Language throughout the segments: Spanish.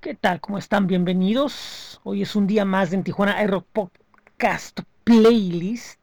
¿Qué tal? ¿Cómo están? Bienvenidos. Hoy es un día más de Tijuana Aero Podcast Playlist.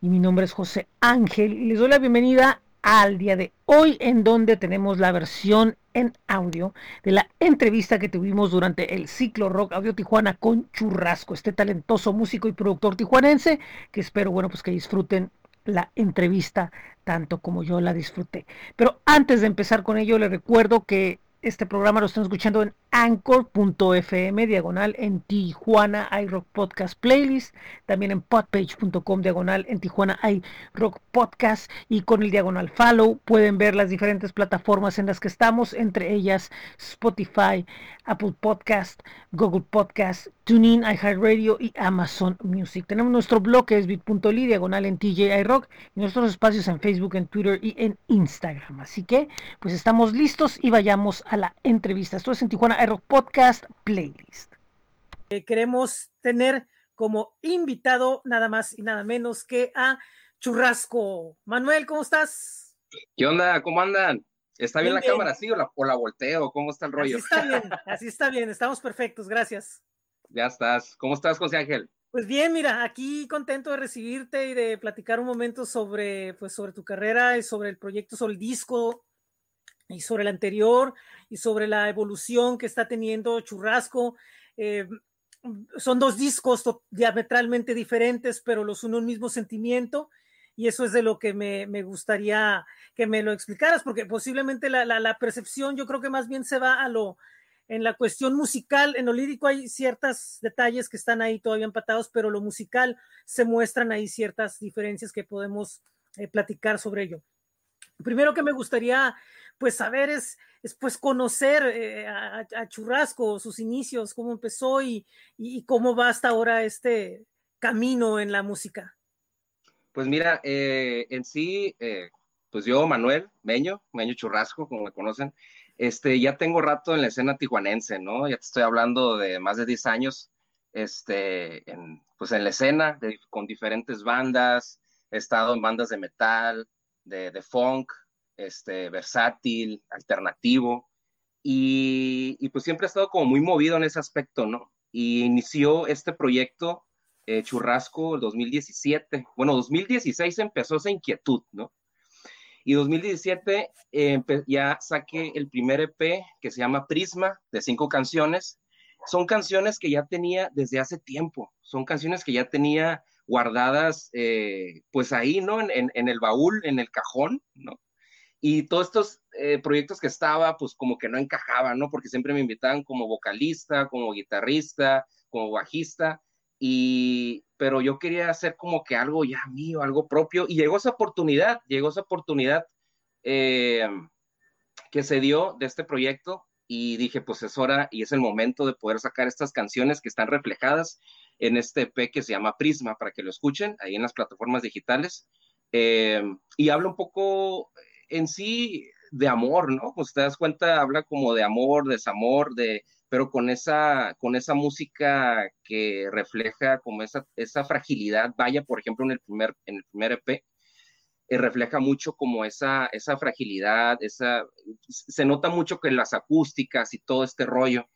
Y mi nombre es José Ángel. Y les doy la bienvenida al día de hoy, en donde tenemos la versión en audio de la entrevista que tuvimos durante el ciclo Rock Audio Tijuana con Churrasco, este talentoso músico y productor tijuanense, que espero, bueno, pues que disfruten la entrevista tanto como yo la disfruté. Pero antes de empezar con ello, les recuerdo que este programa lo están escuchando en anchor.fm diagonal en Tijuana iRock Podcast Playlist, también en podpage.com diagonal en Tijuana iRock Podcast y con el diagonal follow pueden ver las diferentes plataformas en las que estamos, entre ellas Spotify, Apple Podcast, Google Podcast, TuneIn, iHeartRadio y Amazon Music. Tenemos nuestro blog que es bit.ly diagonal en TJ iRock y nuestros espacios en Facebook, en Twitter y en Instagram. Así que pues estamos listos y vayamos a la entrevista. Esto es en Tijuana Podcast Playlist. Eh, queremos tener como invitado nada más y nada menos que a Churrasco. Manuel, ¿cómo estás? ¿Qué onda? ¿Cómo andan? ¿Está bien, la cámara así o la, o la volteo? ¿Cómo está el rollo? Así está bien, así está bien, estamos perfectos, gracias. Ya estás. ¿Cómo estás, José Ángel? Pues bien, mira, aquí contento de recibirte y de platicar un momento sobre, pues, sobre tu carrera y sobre el proyecto, sobre el disco y sobre el anterior y sobre la evolución que está teniendo Churrasco. Eh, son dos discos diametralmente diferentes, pero los uno un mismo sentimiento. Y eso es de lo que me, me gustaría que me lo explicaras, porque posiblemente la, la, la, percepción yo creo que más bien se va a lo, en la cuestión musical, en lo lírico hay ciertos detalles que están ahí todavía empatados, pero lo musical se muestran ahí ciertas diferencias que podemos eh, platicar sobre ello. Primero que me gustaría pues saber es, es pues conocer eh, a, Churrasco, sus inicios, cómo empezó y, cómo va hasta ahora este camino en la música. Pues mira, eh, en sí, eh, pues yo, Manuel Meño, Meño Churrasco, como me conocen, este, ya tengo rato en la escena tijuanense, ¿no? Ya te estoy hablando de más de 10 años, este, en, pues en la escena, con diferentes bandas, he estado en bandas de metal, de, de funk, este, versátil, alternativo, y, y, pues siempre he estado como muy movido en ese aspecto, ¿no? Y inició este proyecto eh, Churrasco el 2017, bueno, 2016 empezó esa inquietud, ¿no? Y 2017 eh, ya saqué el primer EP que se llama Prisma, de cinco canciones. Son canciones que ya tenía desde hace tiempo, son canciones que ya tenía guardadas, eh, pues ahí, ¿no? En, el baúl, en el cajón, ¿no? y todos estos eh, proyectos que estaba, pues como que no encajaban, ¿no? Porque siempre me invitaban como vocalista, como guitarrista, como bajista, y, pero yo quería hacer como que algo ya mío, algo propio, y llegó esa oportunidad, llegó esa oportunidad eh, que se dio de este proyecto, y dije, pues es hora y es el momento de poder sacar estas canciones que están reflejadas en este EP que se llama Prisma, para que lo escuchen ahí en las plataformas digitales. Eh, y habla un poco en sí de amor, ¿no? Pues te das cuenta, habla como de amor, desamor, de, pero con esa, con esa música que refleja como esa, esa fragilidad, vaya, por ejemplo, en el primer, en el primer EP, eh, refleja mucho como esa, esa fragilidad, esa, se nota mucho que las acústicas y todo este rollo.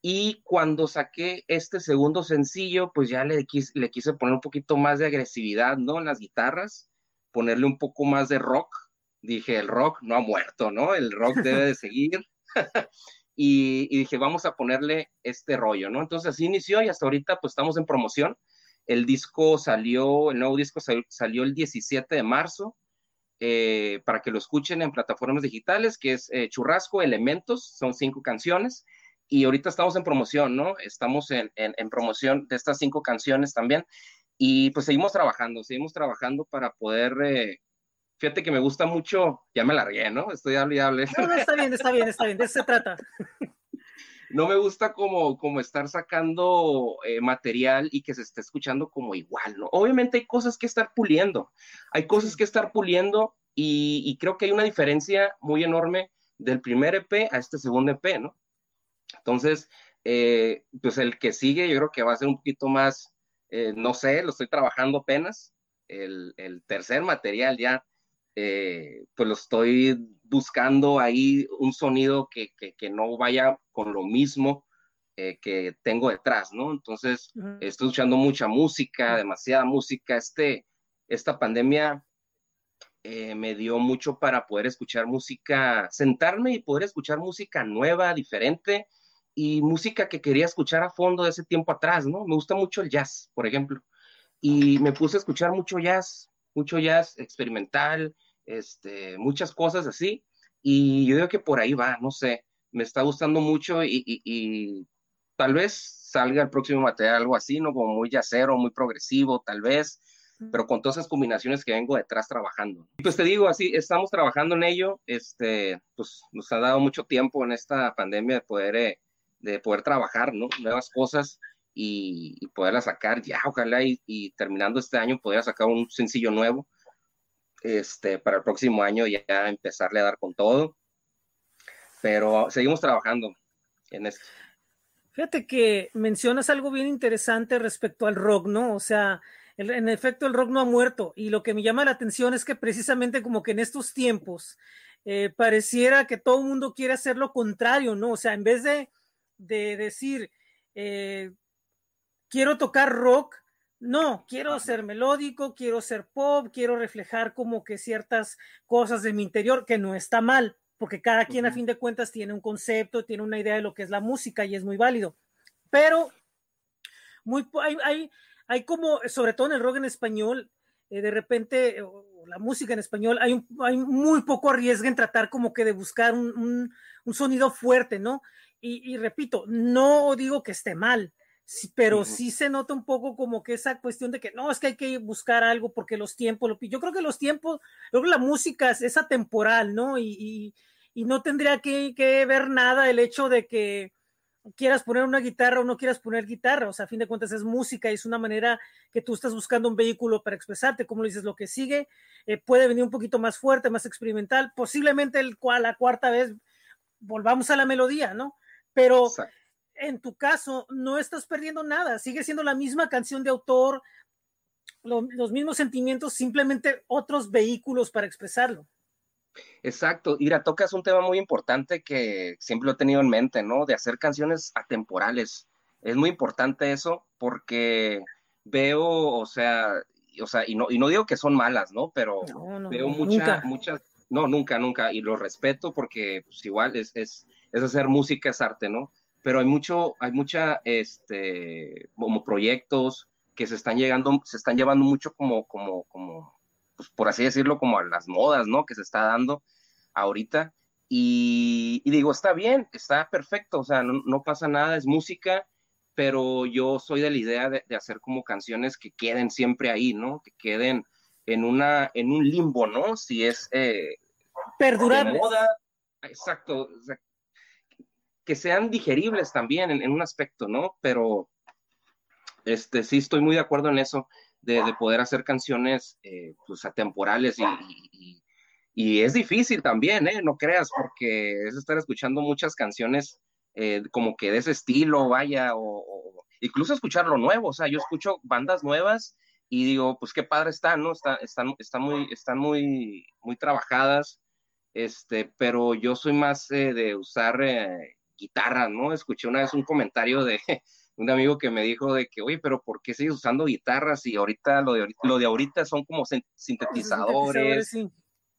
Y cuando saqué este segundo sencillo, pues ya le, quise, le quise poner un poquito más de agresividad, ¿no? En las guitarras, ponerle un poco más de rock, dije, el rock no ha muerto, ¿no? El rock debe de seguir. y, y, dije, vamos a ponerle este rollo, ¿no? Entonces así inició y hasta ahorita pues estamos en promoción. El disco salió, el nuevo disco salió, salió el 17 de marzo eh, para que lo escuchen en plataformas digitales, que es eh, Churrasco Elementos, son cinco canciones. Y ahorita estamos en promoción, ¿no? Estamos en, en, en promoción de estas cinco canciones también. Y pues seguimos trabajando, seguimos trabajando para poder eh, Fíjate que me gusta mucho, ya me largué, ¿no? Estoy hable y hable. No, no, está bien, está bien, está bien, de eso se trata. No me gusta como, como estar sacando eh, material y que se esté escuchando como igual, ¿no? Obviamente hay cosas que estar puliendo, hay cosas que estar puliendo y, y creo que hay una diferencia muy enorme del primer EP a este segundo EP, ¿no? Entonces, eh, pues el que sigue yo creo que va a ser un poquito más, eh, no sé, lo estoy trabajando apenas, el, el tercer material ya pues lo estoy buscando ahí un sonido que, que, que, no vaya con lo mismo eh, que tengo detrás, ¿no? Entonces, estoy escuchando mucha música, demasiada música. Este, esta pandemia eh, me dio mucho para poder escuchar música, sentarme y poder escuchar música nueva, diferente y música que quería escuchar a fondo de ese tiempo atrás, ¿no? Me gusta mucho el jazz, por ejemplo, y me puse a escuchar mucho jazz, mucho jazz experimental, este, muchas cosas así, y yo digo que por ahí va, no sé, me está gustando mucho y tal vez salga el próximo material algo así, ¿no? Como muy yacero, muy progresivo, tal vez, pero con todas esas combinaciones que vengo detrás trabajando. Y pues te digo, así, estamos trabajando en ello, este, pues nos ha dado mucho tiempo en esta pandemia de poder, eh, de poder trabajar, ¿no? Nuevas cosas y, y poderlas sacar ya, ojalá, y, y, terminando este año poder sacar un sencillo nuevo, este, para el próximo año ya empezarle a dar con todo, pero seguimos trabajando en esto. Fíjate que mencionas algo bien interesante respecto al rock, ¿no? O sea, en efecto el rock no ha muerto y lo que me llama la atención es que precisamente como que en estos tiempos eh, pareciera que todo el mundo quiere hacer lo contrario, ¿no? O sea, en vez de, decir, eh, quiero tocar rock, no, quiero ser melódico, quiero ser pop, quiero reflejar como que ciertas cosas de mi interior, que no está mal, porque cada quien a fin de cuentas tiene un concepto, tiene una idea de lo que es la música y es muy válido. Pero muy, hay, hay, hay como, sobre todo en el rock en español, eh, de repente, la música en español, hay, hay muy poco arriesgue en tratar como que de buscar un, un, sonido fuerte, ¿no? Y, y, repito, no digo que esté mal, pero sí se nota un poco como que esa cuestión de que no, es que hay que buscar algo porque los tiempos, lo, yo creo que los tiempos, yo creo que la música es, es atemporal, ¿no? Y, y, no tendría que, que, ver nada el hecho de que quieras poner una guitarra o no quieras poner guitarra, o sea, a fin de cuentas es música y es una manera que tú estás buscando un vehículo para expresarte, como dices, lo que sigue eh, puede venir un poquito más fuerte, más experimental, posiblemente el la cuarta vez volvamos a la melodía, ¿no? Pero en tu caso no estás perdiendo nada, sigue siendo la misma canción de autor, lo, los mismos sentimientos, simplemente otros vehículos para expresarlo. Exacto, Ira, tocas un tema muy importante que siempre lo he tenido en mente, ¿no? De hacer canciones atemporales. Es muy importante eso porque veo, o sea, o sea, y no, y no digo que son malas, ¿no? Pero veo muchas, muchas, no, nunca, nunca, y lo respeto porque pues, igual es, es, es hacer música, es arte, ¿no? Pero hay mucho, hay mucha, este, como proyectos que se están llegando, se están llevando mucho como, como, como, pues por así decirlo, como a las modas, ¿no? Que se está dando ahorita. Y, digo, está bien, está perfecto, o sea, no, pasa nada, es música, pero yo soy de la idea de, hacer como canciones que queden siempre ahí, ¿no? Que queden en una, en un limbo, ¿no? Si es eh, exacto, exacto que sean digeribles también en, un aspecto, ¿no? Pero este, sí estoy muy de acuerdo en eso, de, poder hacer canciones eh, pues atemporales y, y, es difícil también, ¿eh? No creas, porque es estar escuchando muchas canciones eh, como que de ese estilo, vaya, o, incluso escuchar lo nuevo, o sea, yo escucho bandas nuevas y digo, pues qué padre están, ¿no? Están, están, están, muy, están muy, muy trabajadas, este, pero yo soy más eh, de usar guitarra, ¿no? Escuché una vez un comentario de un amigo que me dijo de que, oye, pero ¿por qué sigues usando guitarras y ahorita lo de ahorita, lo de ahorita son como sintetizadores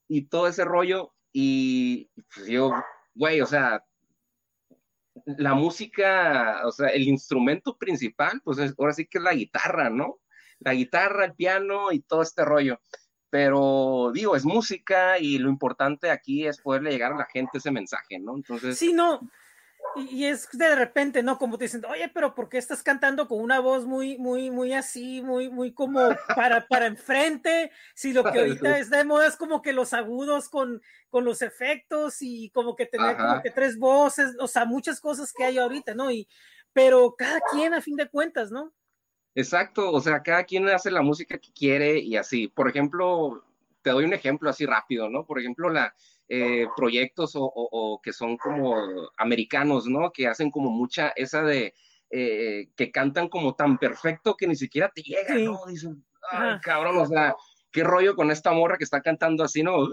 y todo ese rollo? Y pues yo, güey, o sea, la música, o sea, el instrumento principal, pues ahora sí que es la guitarra, ¿no? La guitarra, el piano y todo este rollo. Pero digo, es música y lo importante aquí es poderle llegar a la gente ese mensaje, ¿no? Entonces. Sí, no, y, es de repente, ¿no? Como te dicen, oye, pero ¿por qué estás cantando con una voz muy, muy, muy así, muy, muy como para, para enfrente? Si lo que ahorita es de moda es como que los agudos con, con los efectos y como que tener como que tres voces, o sea, muchas cosas que hay ahorita, ¿no? Y, pero cada quien a fin de cuentas, ¿no? Exacto, o sea, cada quien hace la música que quiere y así. Por ejemplo, te doy un ejemplo así rápido, ¿no? Por ejemplo, la, eh, proyectos o, que son como americanos, ¿no? Que hacen como mucha esa de eh, que cantan como tan perfecto que ni siquiera te llega, ¿no? Dicen, ay, cabrón, o sea, qué rollo con esta morra que está cantando así, ¿no?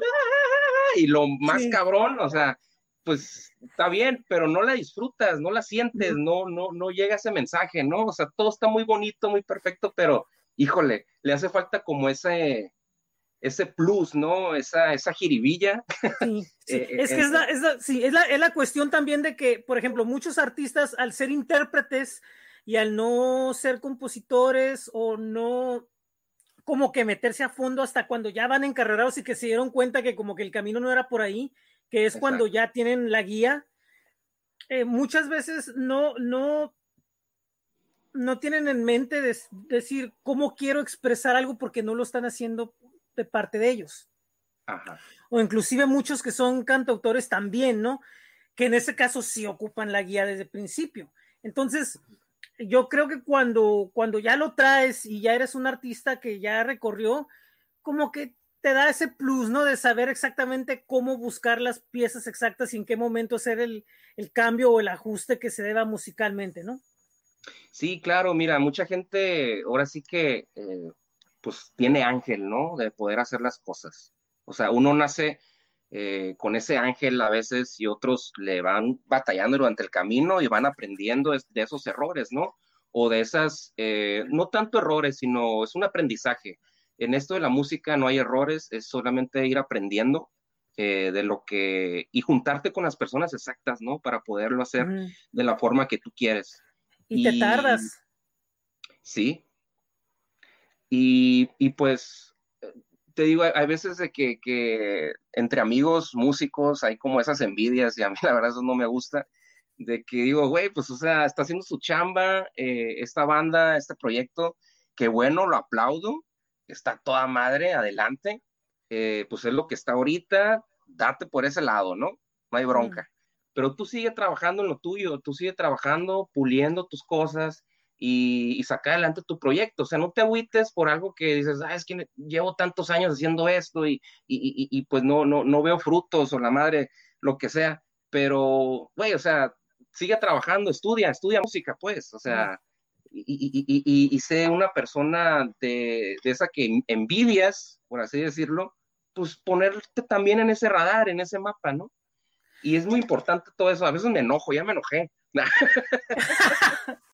Y lo más cabrón, o sea, pues está bien, pero no la disfrutas, no la sientes, no, no, no llega ese mensaje, ¿no? O sea, todo está muy bonito, muy perfecto, pero híjole, le hace falta como ese, ese plus, ¿no? Esa, esa jiribilla. Sí, eh, es que es la, es, la, sí, es, la, es la cuestión también de que, por ejemplo, muchos artistas al ser intérpretes y al no ser compositores o no como que meterse a fondo hasta cuando ya van encarrerados y que se dieron cuenta que como que el camino no era por ahí, que es cuando ya tienen la guía, eh, muchas veces no, no, no tienen en mente decir cómo quiero expresar algo porque no lo están haciendo de parte de ellos. O inclusive muchos que son cantautores también, ¿no? Que en ese caso sí ocupan la guía desde el principio. Entonces, yo creo que cuando, cuando ya lo traes y ya eres un artista que ya recorrió, como que te da ese plus, ¿no? De saber exactamente cómo buscar las piezas exactas y en qué momento hacer el, cambio o el ajuste que se deba musicalmente, ¿no? Sí, claro, mira, mucha gente ahora sí que eh, pues tiene ángel, ¿no? De poder hacer las cosas. O sea, uno nace eh, con ese ángel a veces y otros le van batallando durante el camino y van aprendiendo de esos errores, ¿no? O de esas, eh, no tanto errores, sino es un aprendizaje en esto de la música no hay errores, es solamente ir aprendiendo eh, de lo que y juntarte con las personas exactas, ¿no? Para poderlo hacer de la forma que tú quieres. Y, te tardas. Sí. Y, pues, te digo, hay veces de que, entre amigos, músicos, hay como esas envidias y a mí la verdad eso no me gusta, de que digo, güey, pues o sea, está haciendo su chamba, eh, esta banda, este proyecto, que bueno, lo aplaudo, está toda madre, adelante, eh, pues es lo que está ahorita, date por ese lado, ¿no? No hay bronca. Pero tú sigue trabajando en lo tuyo, tú sigue trabajando, puliendo tus cosas y, y sacar adelante tu proyecto. O sea, no te agüites por algo que dices, ah, es que llevo tantos años haciendo esto y, y, y pues no, no, no veo frutos o la madre, lo que sea. Pero, güey, o sea, sigue trabajando, estudia, estudia música, pues, o sea, y, y, sé una persona de, de, esa que envidias, por así decirlo, pues ponerte también en ese radar, en ese mapa, ¿no? Y es muy importante todo eso. A veces me enojo, ya me enojé.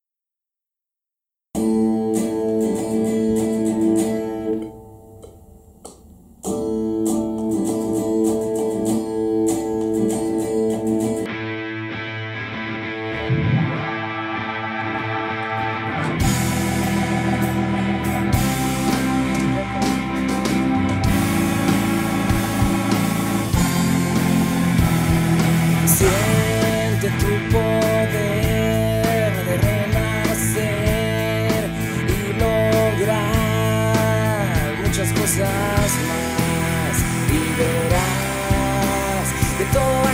Siente tu poder de renacer y lograr muchas cosas más. Y verás que todo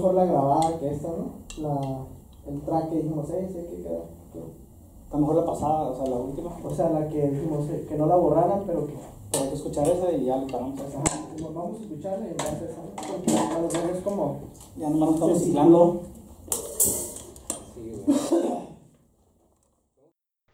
mejor la grabada que esta, ¿no? La, el track que dijimos, eh, sí, que queda. Está mejor la pasada, o sea, la última. O sea, la que dijimos eh, que no la borraran, pero que. Pero hay que escuchar esa y ya le paramos a esa. vamos a escucharla y entonces a lo mejor es como. Ya nomás nos estamos ciclando.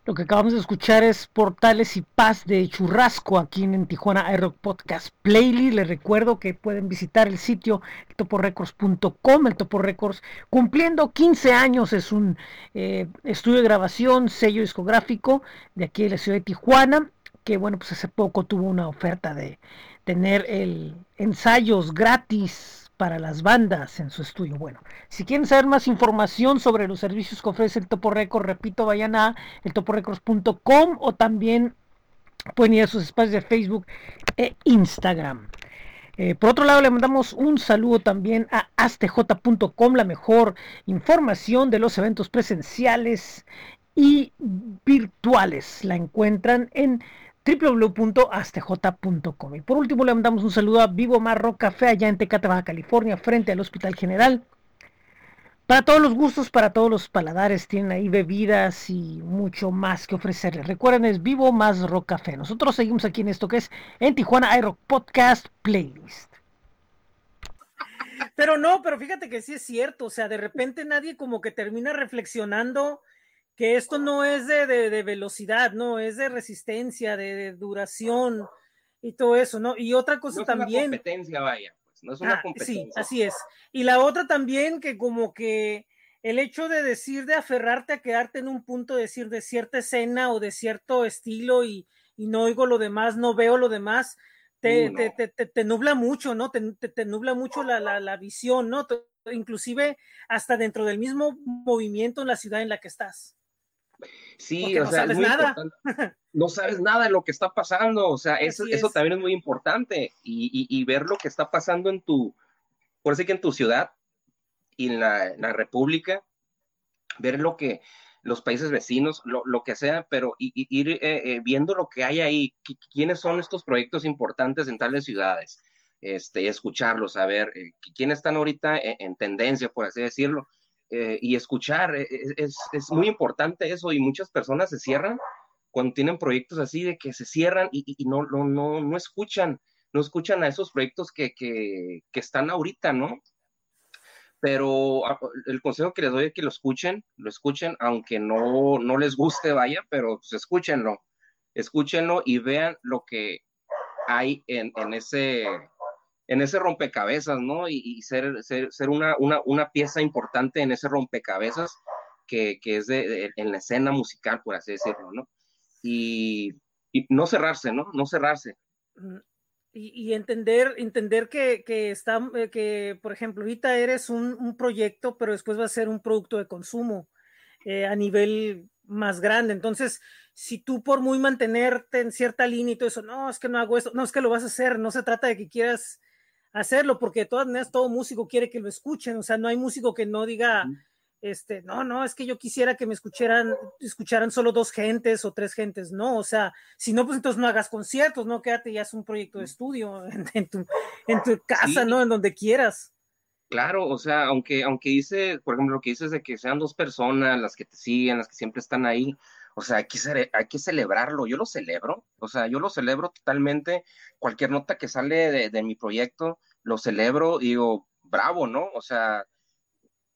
Lo que acabamos de escuchar es Portales y Paz de Churrasco aquí en Tijuana iRock Podcast Playlist. Les recuerdo que pueden visitar el sitio toporecords.com. El Topo Records cumpliendo 15 años es un eh, estudio de grabación, sello discográfico de aquí de la ciudad de Tijuana. Que bueno, pues hace poco tuvo una oferta de tener el ensayos gratis para las bandas en su estudio. Bueno, si quieren saber más información sobre los servicios que ofrece el Topo Records, repito, vayan a eltoporecords.com o también pueden ir a sus espacios de Facebook e Instagram. Eh, por otro lado, le mandamos un saludo también a astj.com, la mejor información de los eventos presenciales y virtuales. La encuentran en www.astj.com. Y por último le mandamos un saludo a Vivo Marro Café allá en Tecate, Baja California, frente al Hospital General. Para todos los gustos, para todos los paladares, tienen ahí bebidas y mucho más que ofrecerles. Recuerden, es Vivo más Rock. Nosotros seguimos aquí en esto que es en Tijuana iRock Podcast Playlist. Pero no, pero fíjate que sí es cierto, o sea, de repente nadie como que termina reflexionando que esto no es de, de, velocidad, no, es de resistencia, de, duración y todo eso, ¿no? Y otra cosa también. No es una competencia, vaya, pues, no es una ah, competencia. Sí, así es. Y la otra también que como que el hecho de decir, de aferrarte a quedarte en un punto, decir de cierta escena o de cierto estilo y, y no oigo lo demás, no veo lo demás, te, te, te, te nubla mucho, ¿no? Te, nubla mucho la, la, la visión, ¿no? Inclusive hasta dentro del mismo movimiento en la ciudad en la que estás. Sí, o sea, es muy nada. No sabes nada de lo que está pasando, o sea, eso, eso también es muy importante y, y, ver lo que está pasando en tu, por así que en tu ciudad y en la, la República, ver lo que los países vecinos, lo, lo que sea, pero ir eh, eh, viendo lo que hay ahí, quiénes son estos proyectos importantes en tales ciudades, este, escucharlos, saber eh, quiénes están ahorita en, en tendencia, por así decirlo, eh, y escuchar, eh, es, es, muy importante eso y muchas personas se cierran cuando tienen proyectos así de que se cierran y, y no, no, no, no, escuchan, no escuchan a esos proyectos que, que, que, están ahorita, ¿no? Pero el consejo que les doy es que lo escuchen, lo escuchen, aunque no, no les guste, vaya, pero pues escúchenlo, escúchenlo y vean lo que hay en, en ese en ese rompecabezas, ¿no? Y, ser, ser, ser una, una, una, pieza importante en ese rompecabezas que, que es de, en la escena musical, por así decirlo, ¿no? Y, y no cerrarse, ¿no? No cerrarse. Y, y entender, entender que, que, está, eh, que, por ejemplo, ahorita eres un, un, proyecto, pero después va a ser un producto de consumo eh, a nivel más grande. Entonces, si tú por muy mantenerte en cierta línea y todo eso, no, es que no hago esto, no, es que lo vas a hacer, no se trata de que quieras hacerlo, porque de todas maneras todo músico quiere que lo escuchen, o sea, no hay músico que no diga, este, no, no, es que yo quisiera que me escucharan, escucharan solo dos gentes o tres gentes, no, o sea, si no, pues entonces no hagas conciertos, no, quédate ya es un proyecto de estudio en, tu, en tu casa, ¿no? En donde quieras. Claro, o sea, aunque, aunque dice, por ejemplo, lo que dices de que sean dos personas las que te siguen, las que siempre están ahí, o sea, hay que, hay que celebrarlo, yo lo celebro, o sea, yo lo celebro totalmente, cualquier nota que sale de, mi proyecto, lo celebro y digo, bravo, ¿no? O sea,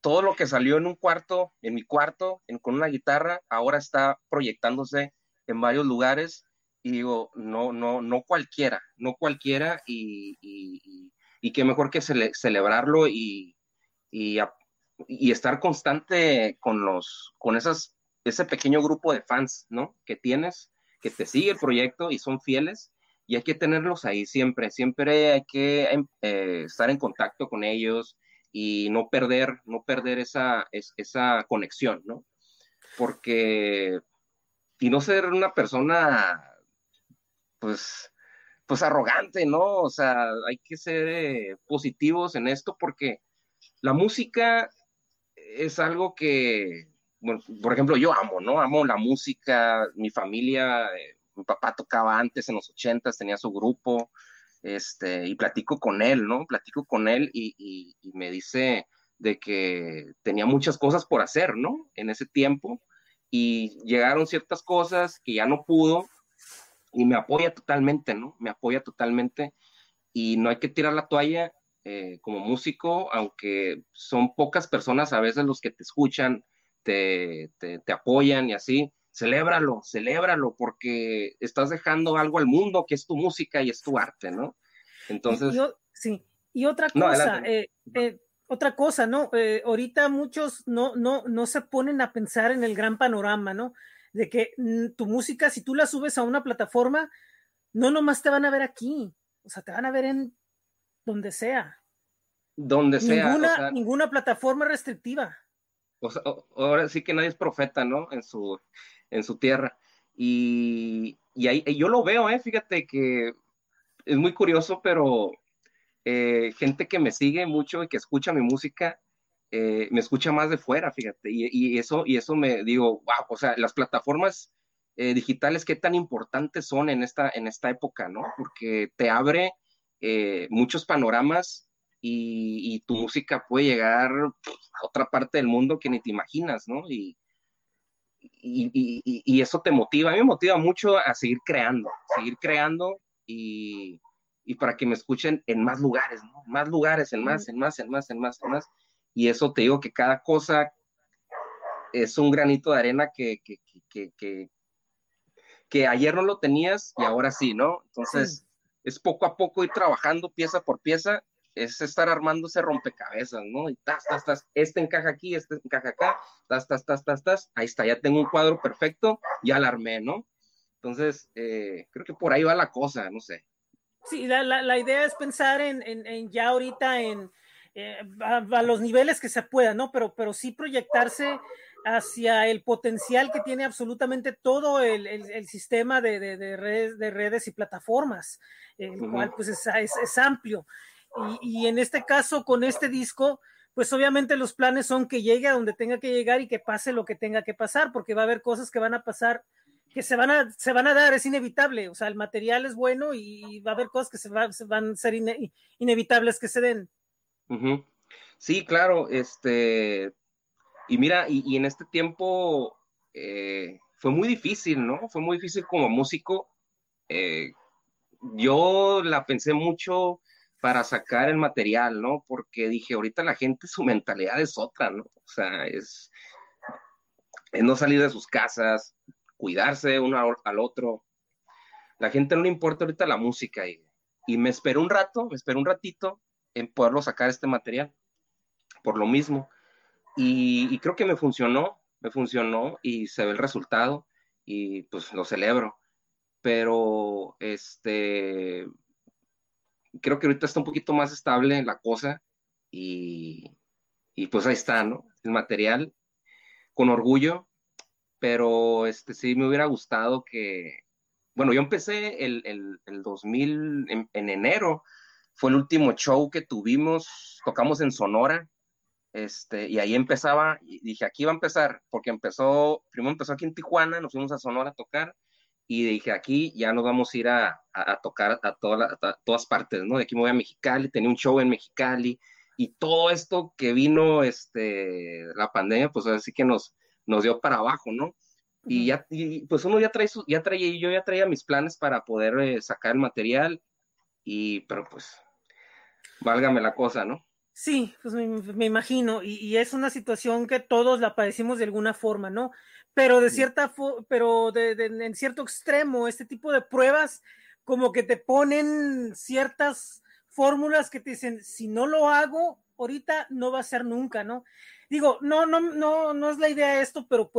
todo lo que salió en un cuarto, en mi cuarto, con una guitarra, ahora está proyectándose en varios lugares y digo, no, no, no cualquiera, no cualquiera y, y, y, qué mejor que celebrarlo y, y, y, estar constante con los, con esas ese pequeño grupo de fans, ¿no? Que tienes, que te sigue el proyecto y son fieles y hay que tenerlos ahí siempre, siempre hay que em, eh, estar en contacto con ellos y no perder, no perder esa, esa conexión, ¿no? Porque, y no ser una persona, pues, pues arrogante, ¿no? O sea, hay que ser eh, positivos en esto porque la música es algo que bueno, por ejemplo, yo amo, ¿no? Amo la música, mi familia, eh, mi papá tocaba antes en los ochentas, tenía su grupo, este, y platico con él, ¿no? Platico con él y, me dice de que tenía muchas cosas por hacer, ¿no? En ese tiempo y llegaron ciertas cosas que ya no pudo y me apoya totalmente, ¿no? Me apoya totalmente y no hay que tirar la toalla eh, como músico, aunque son pocas personas a veces los que te escuchan, te, te, apoyan y así, celébralo, celébralo, porque estás dejando algo al mundo que es tu música y es tu arte, ¿no? Entonces... sí, y otra cosa, eh, eh, otra cosa, ¿no? ahorita muchos no, no, no se ponen a pensar en el gran panorama, ¿no? De que mm, tu música, si tú la subes a una plataforma, no nomás te van a ver aquí, o sea, te van a ver en donde sea. Donde sea. Ninguna, ninguna plataforma restrictiva. O sea, ahora sí que nadie es profeta, ¿no? En su, en su tierra. Y, y ahí yo lo veo, ¿eh? Fíjate que es muy curioso, pero eh, gente que me sigue mucho y que escucha mi música, eh, me escucha más de fuera, fíjate. Y, y, eso, y eso me digo, wow, o sea, las plataformas eh, digitales, qué tan importantes son en esta, en esta época, ¿no? Porque te abre eh, muchos panoramas y, tu música puede llegar a otra parte del mundo que ni te imaginas, ¿no? Y, y, eso te motiva, a mí me motiva mucho a seguir creando, seguir creando y, para que me escuchen en más lugares, ¿no? Más lugares, en más, en más, en más, en más, en más. Y eso te digo que cada cosa es un granito de arena que, que ayer no lo tenías y ahora sí, ¿no? Entonces, es poco a poco ir trabajando pieza por pieza, es estar armando ese rompecabezas, ¿no? Y tas, tas, tas, este encaja aquí, este encaja acá, tas, tas, tas, tas, tas, ahí está, ya tengo un cuadro perfecto, ya la armé, ¿no? Entonces, eh, creo que por ahí va la cosa, no sé. Sí, la, la, idea es pensar en, en, ya ahorita en eh, a, los niveles que se pueda, ¿no? Pero, pero sí proyectarse hacia el potencial que tiene absolutamente todo el, el, sistema de, de, redes, de redes y plataformas, el cual pues es, es, amplio. Y, en este caso, con este disco, pues obviamente los planes son que llegue a donde tenga que llegar y que pase lo que tenga que pasar, porque va a haber cosas que van a pasar, que se van a, se van a dar, es inevitable, o sea, el material es bueno y va a haber cosas que se, se van a ser inevitables que se den. Sí, claro, este, y mira, y, en este tiempo eh, fue muy difícil, ¿no? Fue muy difícil como músico. Eh, yo la pensé mucho para sacar el material, ¿no? Porque dije, ahorita la gente, su mentalidad es otra, ¿no? O sea, es, no salir de sus casas, cuidarse uno al otro. La gente no le importa ahorita la música y, y me esperó un rato, me esperó un ratito en poderlo sacar este material. Por lo mismo, y, creo que me funcionó, me funcionó y se ve el resultado y pues lo celebro. Pero este, creo que ahorita está un poquito más estable la cosa y, y pues ahí está, ¿no? El material con orgullo, pero este sí me hubiera gustado que, bueno, yo empecé el, el, el 2000 en, en, enero, fue el último show que tuvimos, tocamos en Sonora, este, y ahí empezaba, y dije, aquí va a empezar, porque empezó, primero empezó aquí en Tijuana, nos fuimos a Sonora a tocar, y dije, aquí ya nos vamos a ir a, tocar a, todas partes, ¿no? De aquí me voy a Mexicali, tenía un show en Mexicali, y todo esto que vino, este, la pandemia, pues así que nos, nos dio para abajo, ¿no? Y ya, pues uno ya trae, su, ya traía, yo ya traía mis planes para poder eh, sacar el material, y, pero pues, válgame la cosa, ¿no? Sí, pues me, imagino, y, es una situación que todos la padecimos de alguna forma, ¿no? Pero de cierta, pero de, en cierto extremo, este tipo de pruebas como que te ponen ciertas fórmulas que te dicen, si no lo hago, ahorita no va a ser nunca, ¿no? Digo, no, no, no, no es la idea esto, pero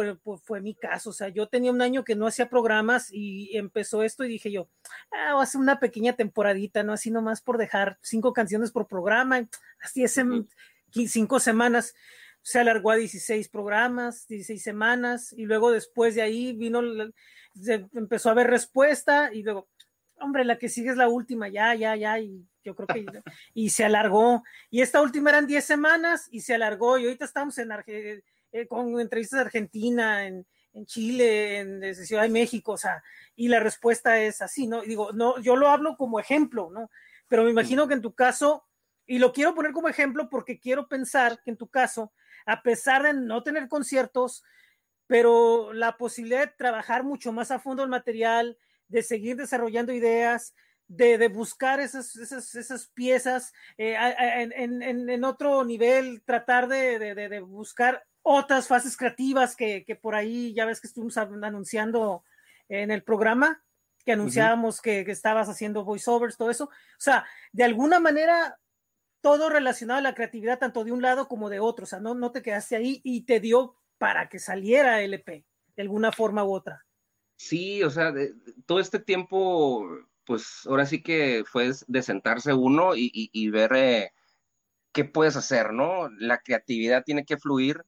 fue, mi caso. O sea, yo tenía un año que no hacía programas y empezó esto y dije yo, ah, voy a hacer una pequeña temporadita, ¿no? Así nomás por dejar cinco canciones por programa, así es en cinco semanas. Se alargó a 16 programas, 16 semanas, y luego después de ahí vino, empezó a haber respuesta, y luego, hombre, la que sigue es la última, ya, ya, ya, y yo creo que, y se alargó, y esta última eran 10 semanas y se alargó, y ahorita estamos en eh, con entrevistas de Argentina, en, en Chile, en, Ciudad de México, o sea, y la respuesta es así, ¿no? digo, no, yo lo hablo como ejemplo, ¿no? Pero me imagino que en tu caso, y lo quiero poner como ejemplo porque quiero pensar que en tu caso, a pesar de no tener conciertos, pero la posibilidad de trabajar mucho más a fondo el material, de seguir desarrollando ideas, de, buscar esas, esas, piezas eh, en, otro nivel, tratar de, buscar otras fases creativas que, por ahí ya ves que estuvimos anunciando en el programa, que anunciábamos que, estabas haciendo voiceovers, todo eso. O sea, de alguna manera, todo relacionado a la creatividad, tanto de un lado como de otro. O sea, no, no te quedaste ahí y te dio para que saliera LP, de alguna forma u otra. Sí, o sea, todo este tiempo pues ahora sí que fue de sentarse uno y, ver eh, qué puedes hacer, ¿no? La creatividad tiene que fluir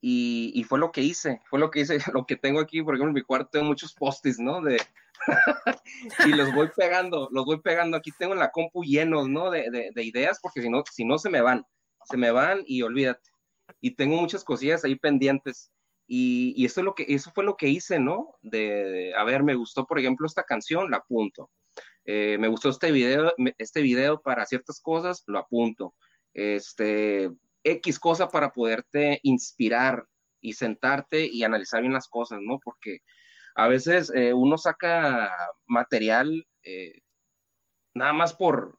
y, fue lo que hice, fue lo que hice, lo que tengo aquí, por ejemplo, en mi cuarto tengo muchos postis, ¿no? De, y los voy pegando, los voy pegando, aquí tengo en la compu llenos, ¿no? De, ideas, porque si no, si no se me van, se me van y olvídate. Y tengo muchas cosillas ahí pendientes. Y, eso, es lo que, eso fue lo que hice, ¿no? De, a ver, me gustó, por ejemplo, esta canción, la apunto. Eh, me gustó este video, este video para ciertas cosas, lo apunto. Este, X cosa para poderte inspirar y sentarte y analizar bien las cosas, ¿no? Porque a veces eh, uno saca material eh, nada más por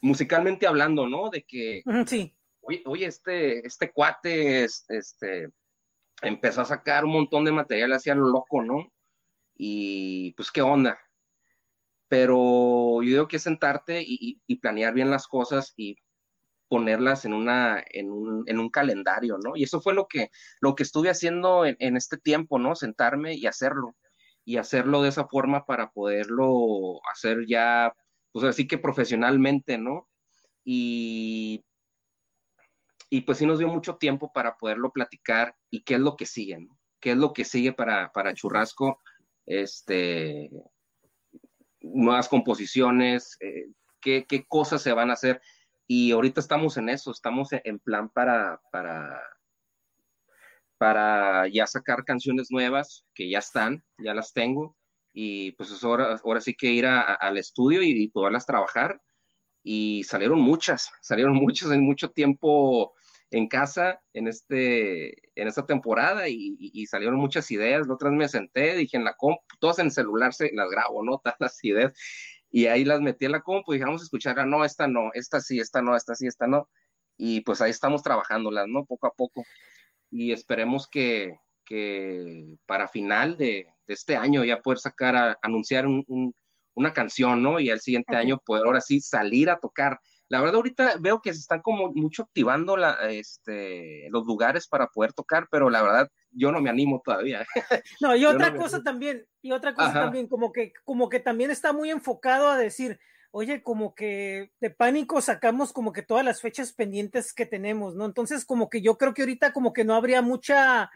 musicalmente hablando, ¿no? De que, sí. oye, este, este cuate, este, empezó a sacar un montón de material hacia lo loco, ¿no? Y pues, ¿qué onda? pero yo digo que es sentarte y, planear bien las cosas y ponerlas en, una, en, un, calendario, ¿no? Y eso fue lo que, lo que estuve haciendo en, este tiempo, ¿no? Sentarme y hacerlo, y hacerlo de esa forma para poderlo hacer ya, pues así que profesionalmente, ¿no? Y, y pues sí nos dio mucho tiempo para poderlo platicar y qué es lo que sigue, ¿no? ¿Qué es lo que sigue para, para Churrasco? Este, nuevas composiciones, eh, qué, qué, cosas se van a hacer. Y ahorita estamos en eso, estamos en plan para, para, para ya sacar canciones nuevas que ya están, ya las tengo. Y pues ahora, ahora sí que ir al estudio y, y poderlas trabajar. Y salieron muchas, salieron muchas en mucho tiempo en casa en, este, en esta temporada y, salieron muchas ideas. La otra vez me senté, dije en la compu, todas en el celular se las grabo, ¿no? Todas las ideas. Y ahí las metí en la compu y dije, vamos a escuchar, ah, no, esta no, esta sí, esta no, esta sí, esta no. Y pues ahí estamos trabajándolas, ¿no? Poco a poco. Y esperemos que, que para final de, este año ya poder sacar, a, anunciar una canción, ¿no? Y al siguiente año poder ahora sí salir a tocar la verdad, ahorita veo que se están como mucho activando la, este, los lugares para poder tocar, pero la verdad, yo no me animo todavía. No, y otra cosa también, y otra cosa también, como que, como que también está muy enfocado a decir, oye, como que de pánico sacamos como que todas las fechas pendientes que tenemos, ¿no? Entonces, como que yo creo que ahorita como que no habría mucha,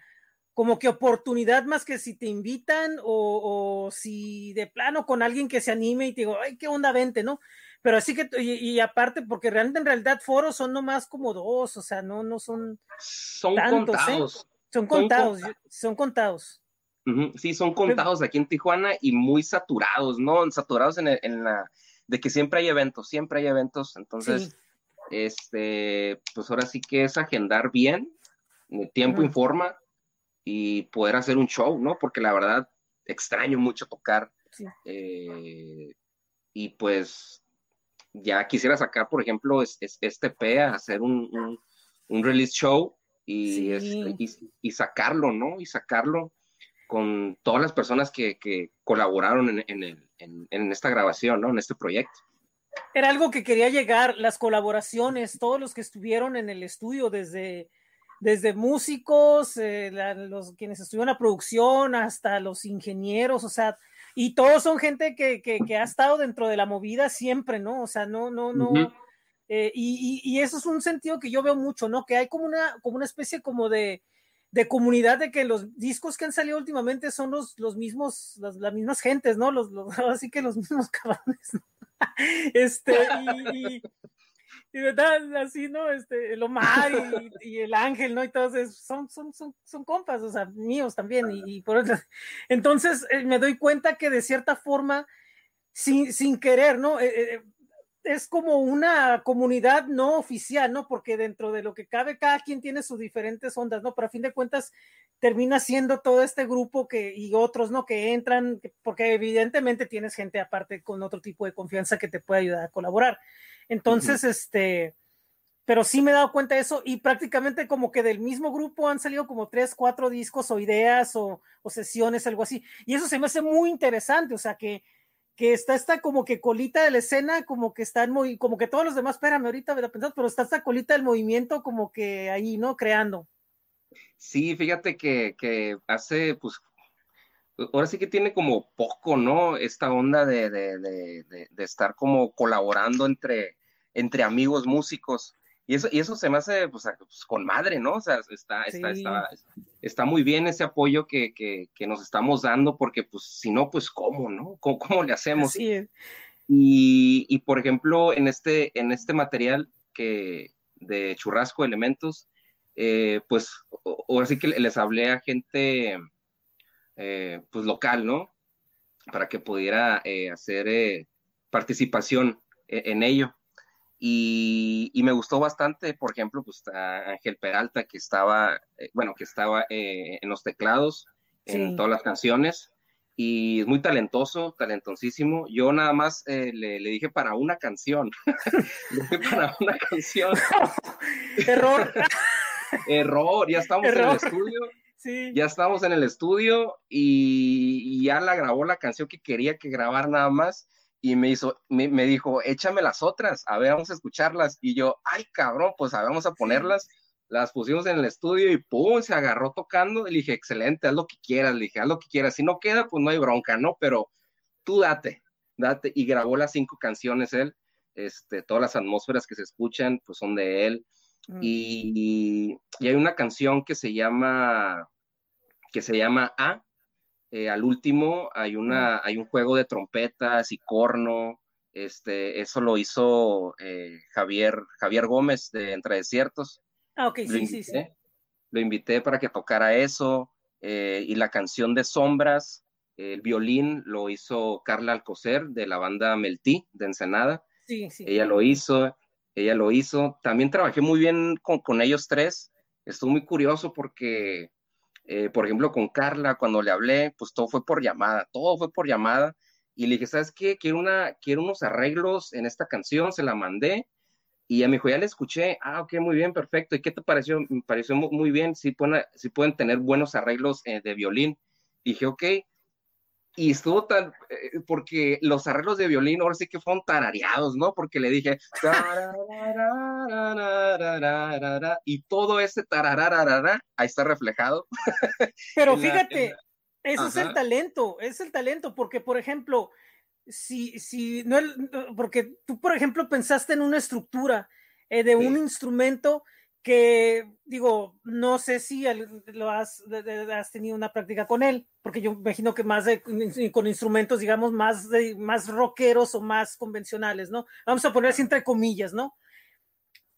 como que oportunidad más que si te invitan o, o si de plano con alguien que se anime y te digo, ay, qué onda, vente, ¿no? Pero así que, y, aparte, porque realmente en realidad foros son nomás como dos, o sea, no, no son. Son tantos, ¿eh? Contados. Son contados, son contados. Sí, son contados aquí en Tijuana y muy saturados, ¿no? Saturados en, en la. de que siempre hay eventos, siempre hay eventos. Entonces, este, pues ahora sí que es agendar bien, tiempo informa y poder hacer un show, ¿no? Porque la verdad, extraño mucho tocar. Eh, y pues ya quisiera sacar, por ejemplo, este P a hacer un, release show este, y, y, sacarlo, ¿no? Y sacarlo con todas las personas que, colaboraron en, esta grabación, ¿no? En este proyecto. Era algo que quería llegar, las colaboraciones, todos los que estuvieron en el estudio, desde, desde músicos, eh, los quienes estuvieron en la producción, hasta los ingenieros, o sea, y todos son gente que, que, ha estado dentro de la movida siempre, ¿no? O sea, no, no, no. Eh, y, y, eso es un sentido que yo veo mucho, ¿no? Que hay como una, como una especie como de, de comunidad de que los discos que han salido últimamente son los, los mismos, las, mismas gentes, ¿no? Los, los, así que los mismos cabrones. este, y, y verdad, así, ¿no? Este, el Omar y, y, el Ángel, ¿no? Y todos son, son, son, son compas, o sea, míos también, y, y por eso. Entonces eh, me doy cuenta que de cierta forma, sin, sin querer, ¿no? Eh, eh, es como una comunidad no oficial, ¿no? Porque dentro de lo que cabe, cada quien tiene sus diferentes ondas, ¿no? Pero a fin de cuentas termina siendo todo este grupo que, y otros, ¿no? Que entran, porque evidentemente tienes gente aparte con otro tipo de confianza que te puede ayudar a colaborar. Entonces, uh -huh. este, pero sí me he dado cuenta de eso y prácticamente como que del mismo grupo han salido como tres, cuatro discos o ideas o, o sesiones, algo así. Y eso se me hace muy interesante, o sea, que que está esta como que colita de la escena, como que están muy, como que todos los demás, espérame, ahorita me pensás, pero está esta colita del movimiento como que ahí, ¿no? Creando. Sí, fíjate que, que hace, pues, ahora sí que tiene como poco, ¿no? Esta onda de, de, de, de estar como colaborando entre, entre amigos músicos. Y eso, y eso se me hace pues, pues, con madre, ¿no? O sea, está, sí. está, está, está, muy bien ese apoyo que, que, que, nos estamos dando, porque pues si no, pues cómo, ¿no? ¿Cómo, cómo le hacemos? Sí. Y, y, por ejemplo, en este, en este material que de churrasco elementos, eh, pues ahora sí que les hablé a gente eh, pues local, ¿no? Para que pudiera eh, hacer participación en ello. Y, y, me gustó bastante, por ejemplo, pues a Ángel Peralta, que estaba, eh, bueno, que estaba eh, en los teclados, sí. en todas las canciones, y es muy talentoso, talentosísimo. Yo nada más eh, le, le, dije para una canción, le dije para una canción. Error. Error, ya estamos Error. en el estudio. Sí. Ya estamos en el estudio y, y ya la grabó la canción que quería que grabar nada más y me hizo, me, me, dijo, échame las otras, a ver, vamos a escucharlas. Y yo, ay, cabrón, pues a ver, vamos a ponerlas. Las pusimos en el estudio y pum, se agarró tocando. Y le dije, excelente, haz lo que quieras. Le dije, haz lo que quieras. Si no queda, pues no hay bronca, ¿no? Pero tú date, date. Y grabó las cinco canciones él. Este, todas las atmósferas que se escuchan, pues son de él. Mm. Y, y, hay una canción que se llama, que se llama A, eh, al último hay, una, hay un juego de trompetas y corno, este, eso lo hizo eh, Javier, Javier Gómez de Entre Desiertos. Ah, ok, sí, invité, sí, sí. Lo invité para que tocara eso, eh, y la canción de Sombras, el violín lo hizo Carla Alcocer de la banda Meltí de Ensenada. Sí, sí. Ella lo hizo, ella lo hizo. También trabajé muy bien con, con ellos tres. Estuvo muy curioso porque eh, por ejemplo, con Carla, cuando le hablé, pues todo fue por llamada, todo fue por llamada. Y le dije, ¿sabes qué? Quiero, una, quiero unos arreglos en esta canción, se la mandé. Y a mi hijo ya le escuché, ah, ok, muy bien, perfecto. ¿Y qué te pareció? Me pareció muy bien, si pueden, pueden tener buenos arreglos eh, de violín. Dije, ok. Y estuvo tan, eh, porque los arreglos de violín ahora sí que fueron tarareados, ¿no? Porque le dije, y todo ese tarararara, ahí está reflejado. Pero fíjate, la, la... eso es el talento, es el talento, porque por ejemplo, si, si no, porque tú por ejemplo pensaste en una estructura eh, de sí. un instrumento que digo, no sé si lo has, has, tenido una práctica con él, porque yo imagino que más de, con instrumentos, digamos, más, de, más rockeros o más convencionales, ¿no? Vamos a poner así entre comillas, ¿no?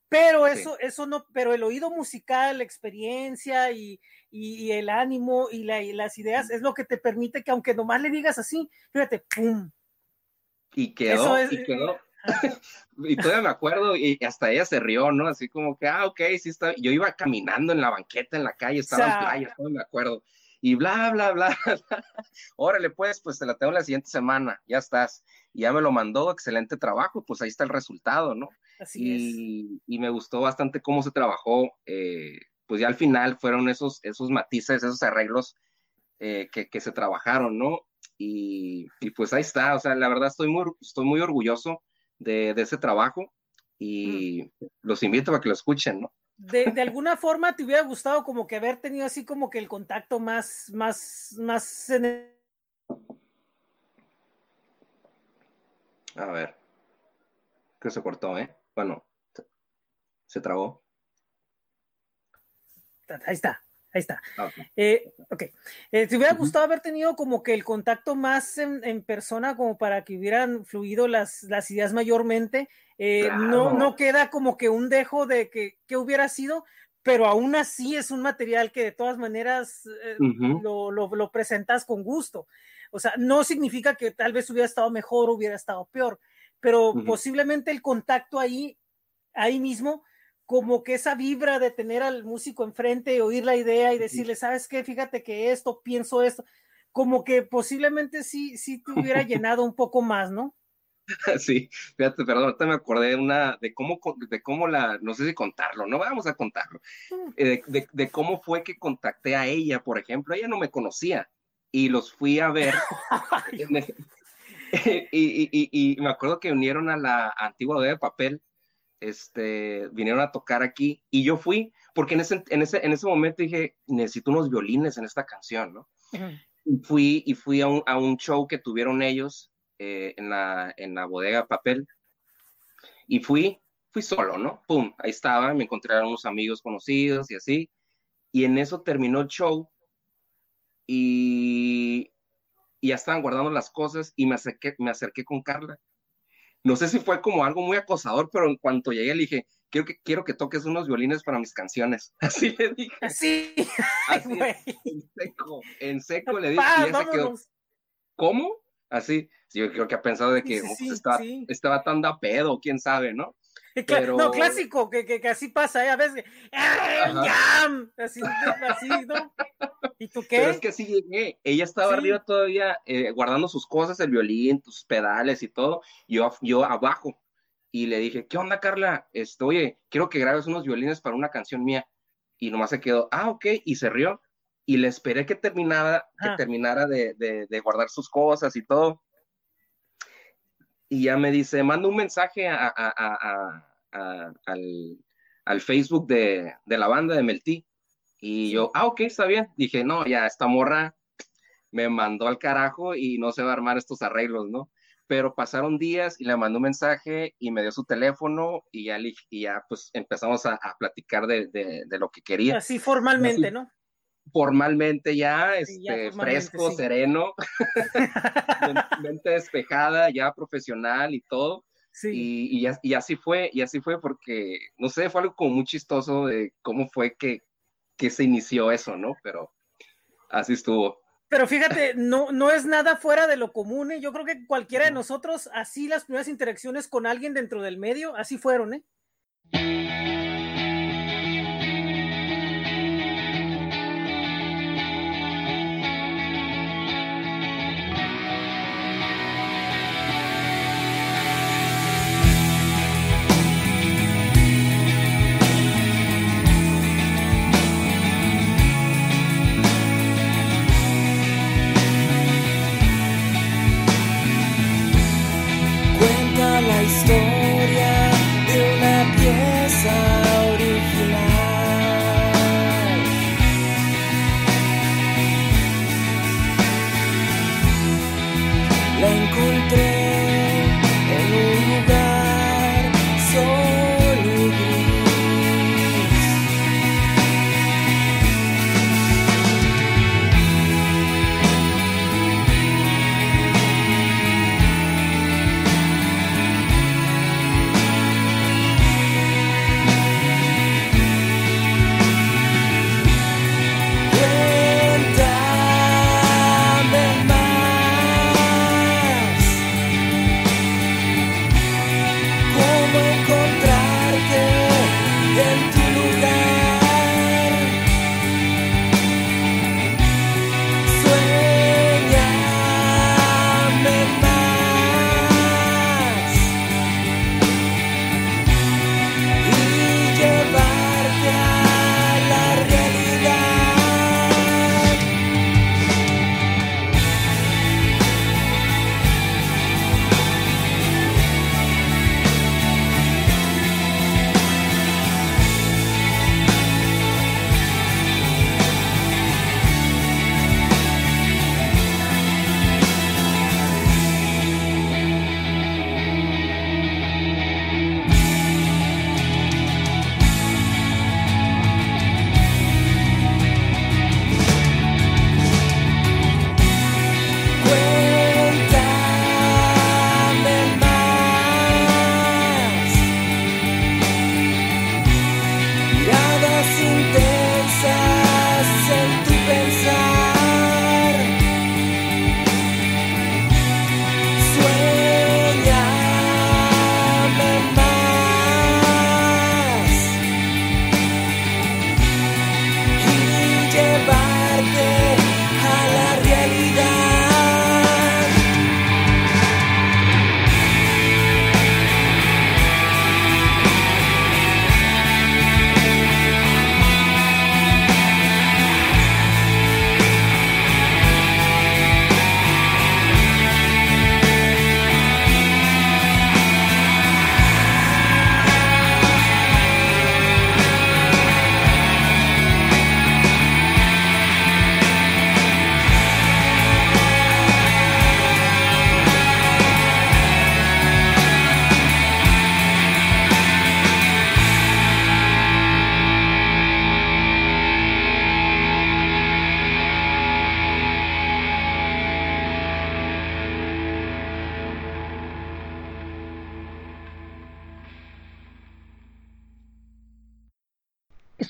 Pero eso, sí. eso no, pero el oído musical, la experiencia y, y, y el ánimo y, la, y, las ideas es lo que te permite que aunque nomás le digas así, fíjate, ¡pum! Y quedó, es, y quedó. Y todavía me acuerdo y hasta ella se rió, ¿no? Así como que, ah, ok, sí está. Yo iba caminando en la banqueta en la calle, estaba o sea, en playa, todavía me acuerdo. Y bla, bla, bla, bla. Órale, pues, pues te la tengo la siguiente semana, ya estás. Y ya me lo mandó, excelente trabajo, pues ahí está el resultado, ¿no? Así y, es. y me gustó bastante cómo se trabajó. Eh, pues ya al final fueron esos, esos matices, esos arreglos eh, que, que, se trabajaron, ¿no? Y, y, pues ahí está, o sea, la verdad estoy muy, estoy muy orgulloso de, de ese trabajo y mm. los invito a que lo escuchen, ¿no? De, de, alguna forma te hubiera gustado como que haber tenido así como que el contacto más, más, más en. A ver, que se cortó, ¿eh? Bueno, se, se trabó. Ahí está. Ahí está. Eh, ok. Eh, ¿Te hubiera gustado haber tenido como que el contacto más en, persona como para que hubieran fluido las, las ideas mayormente? Eh, no, no queda como que un dejo de que, que, hubiera sido, pero aún así es un material que de todas maneras lo, lo, presentas con gusto. O sea, no significa que tal vez hubiera estado mejor o hubiera estado peor, pero posiblemente el contacto ahí, ahí mismo, como que esa vibra de tener al músico enfrente, oír la idea y decirle, ¿sabes qué? Fíjate que esto, pienso esto, como que posiblemente sí, sí te hubiera llenado un poco más, ¿no? Sí, fíjate, perdón, ahorita me acordé de una, de cómo, de cómo la, no sé si contarlo, no vamos a contarlo, mm. eh, de, de, cómo fue que contacté a ella, por ejemplo, ella no me conocía y los fui a ver. y, y, y, me acuerdo que unieron a la antigua de papel este, vinieron a tocar aquí y yo fui, porque en ese, en ese, en ese momento dije, necesito unos violines en esta canción, ¿no? y fui, y fui a un, a un, show que tuvieron ellos eh, en, la, en la bodega papel y fui, fui solo, ¿no? Pum, ahí estaba, me encontré a unos amigos conocidos y así, y en eso terminó el show y, y ya estaban guardando las cosas y me acerqué, me acerqué con Carla no sé si fue como algo muy acosador, pero en cuanto llegué le dije, quiero que, quiero que toques unos violines para mis canciones. Así le dije. Así. en seco, en seco le dije. ¿Cómo? Así. yo creo que ha pensado de que pues, estaba, estaba, tan da pedo, quién sabe, ¿no? No, clásico, que, que, así pasa, ¿eh? a veces. Así, así, ¿no? ¿Y tú qué? Pero es que así llegué, ella estaba arriba todavía eh, guardando sus cosas, el violín, tus pedales y todo, yo, yo abajo, y le dije, ¿qué onda, Carla? Este, oye, quiero que grabes unos violines para una canción mía, y nomás se quedó, ah, ok, y se rió, y le esperé que terminara, que terminara de, de, de guardar sus cosas y todo, y ya me dice, manda un mensaje a, al, Facebook de, la banda de Melty. Y yo, ah, ok, está bien. Dije, no, ya esta morra me mandó al carajo y no se va a armar estos arreglos, ¿no? Pero pasaron días y le mandó un mensaje y me dio su teléfono y ya, y ya pues empezamos a, platicar de, lo que quería. Así formalmente, ¿no? Formalmente ya, este, fresco, sereno, mente despejada, ya profesional y todo. Y, y, así fue, y así fue porque, no sé, fue algo como muy chistoso de cómo fue que, que se inició eso, ¿no? Pero así estuvo. Pero fíjate, no, no es nada fuera de lo común, ¿eh? Yo creo que cualquiera de nosotros, así las primeras interacciones con alguien dentro del medio, así fueron, ¿eh?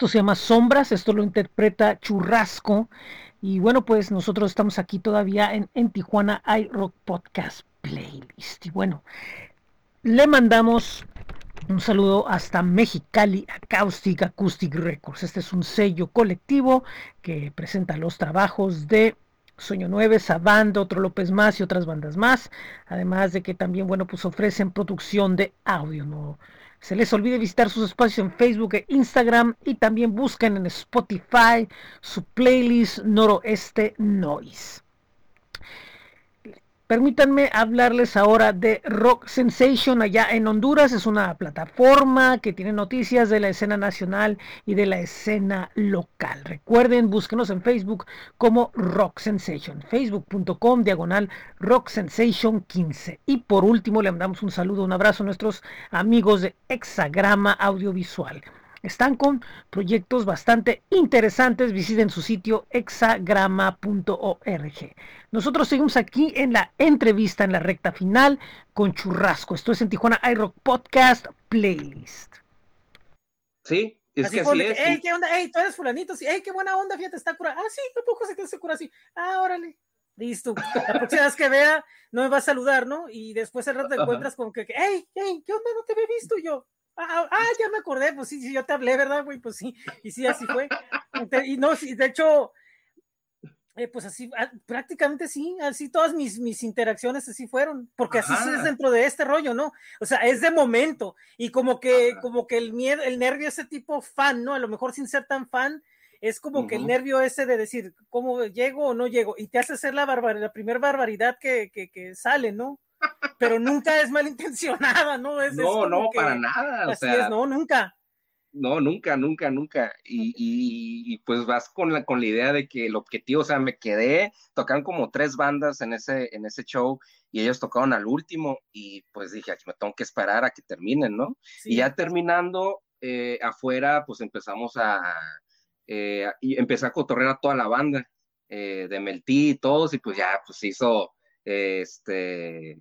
Se llama Sombras, esto lo interpreta Churrasco. Y bueno, pues nosotros estamos aquí todavía en, en Tijuana iRock Podcast Playlist. Y bueno, le mandamos un saludo hasta Mexicali Acoustic Acoustic Records. Este es un sello colectivo que presenta los trabajos de Sueño 9, Sabando, otro López Más y otras bandas más. Además de que también, bueno, pues ofrecen producción de audio, ¿no? Se les olvide visitar sus espacios en Facebook e Instagram y también busquen en Spotify su playlist Noroeste Noise. Permítanme hablarles ahora de Rock Sensation allá en Honduras. Es una plataforma que tiene noticias de la escena nacional y de la escena local. Recuerden, búsquenos en Facebook como Rock Sensation. Facebook.com diagonal Rock Sensation 15. Y por último, le mandamos un saludo, un abrazo a nuestros amigos de Hexagrama Audiovisual. Están con proyectos bastante interesantes. Visiten su sitio hexagrama.org. Nosotros seguimos aquí en la entrevista, en la recta final con Churrasco. Esto es en Tijuana iRock Podcast Playlist. Sí, es Así que así es. Ey, ¿qué onda? Ey, tú eres fulanito. Sí, ey, qué buena onda, fíjate, está cura. Ah, sí, tampoco se te se cura así. Ah, órale. Listo. La próxima vez que vea, no me va a saludar, ¿no? Y después al rato te encuentras como que, ey, ey, ¿qué onda? No te había visto yo. Ah, ah, ya me acordé, pues sí, sí, yo te hablé, ¿verdad, güey? Pues sí, y sí, así fue. Y no, sí, de hecho, eh, pues así, ah, prácticamente sí, así todas mis, mis interacciones así fueron, porque así Ajá. es dentro de este rollo, ¿no? O sea, es de momento, y como que, Ajá. como que el miedo, el nervio ese tipo fan, ¿no? A lo mejor sin ser tan fan, es como que el nervio ese de decir, ¿cómo llego o no llego? Y te hace hacer la barbaridad, la primera barbaridad que, que, que sale, ¿no? Pero nunca es malintencionada, ¿no? Es, No, no, para nada. O Así sea, es, no, nunca. No, nunca, nunca, nunca. Y, y- y, pues vas con la, con la idea de que el objetivo, o sea, me quedé, tocaron como tres bandas en ese, en ese show y ellos tocaron al último y pues dije, "Ay, me tengo que esperar a que terminen, ¿no? Sí. Y ya terminando eh, afuera, pues empezamos a, eh, y empecé a cotorrear a toda la banda eh, de Meltí y todos y pues ya, pues hizo, este,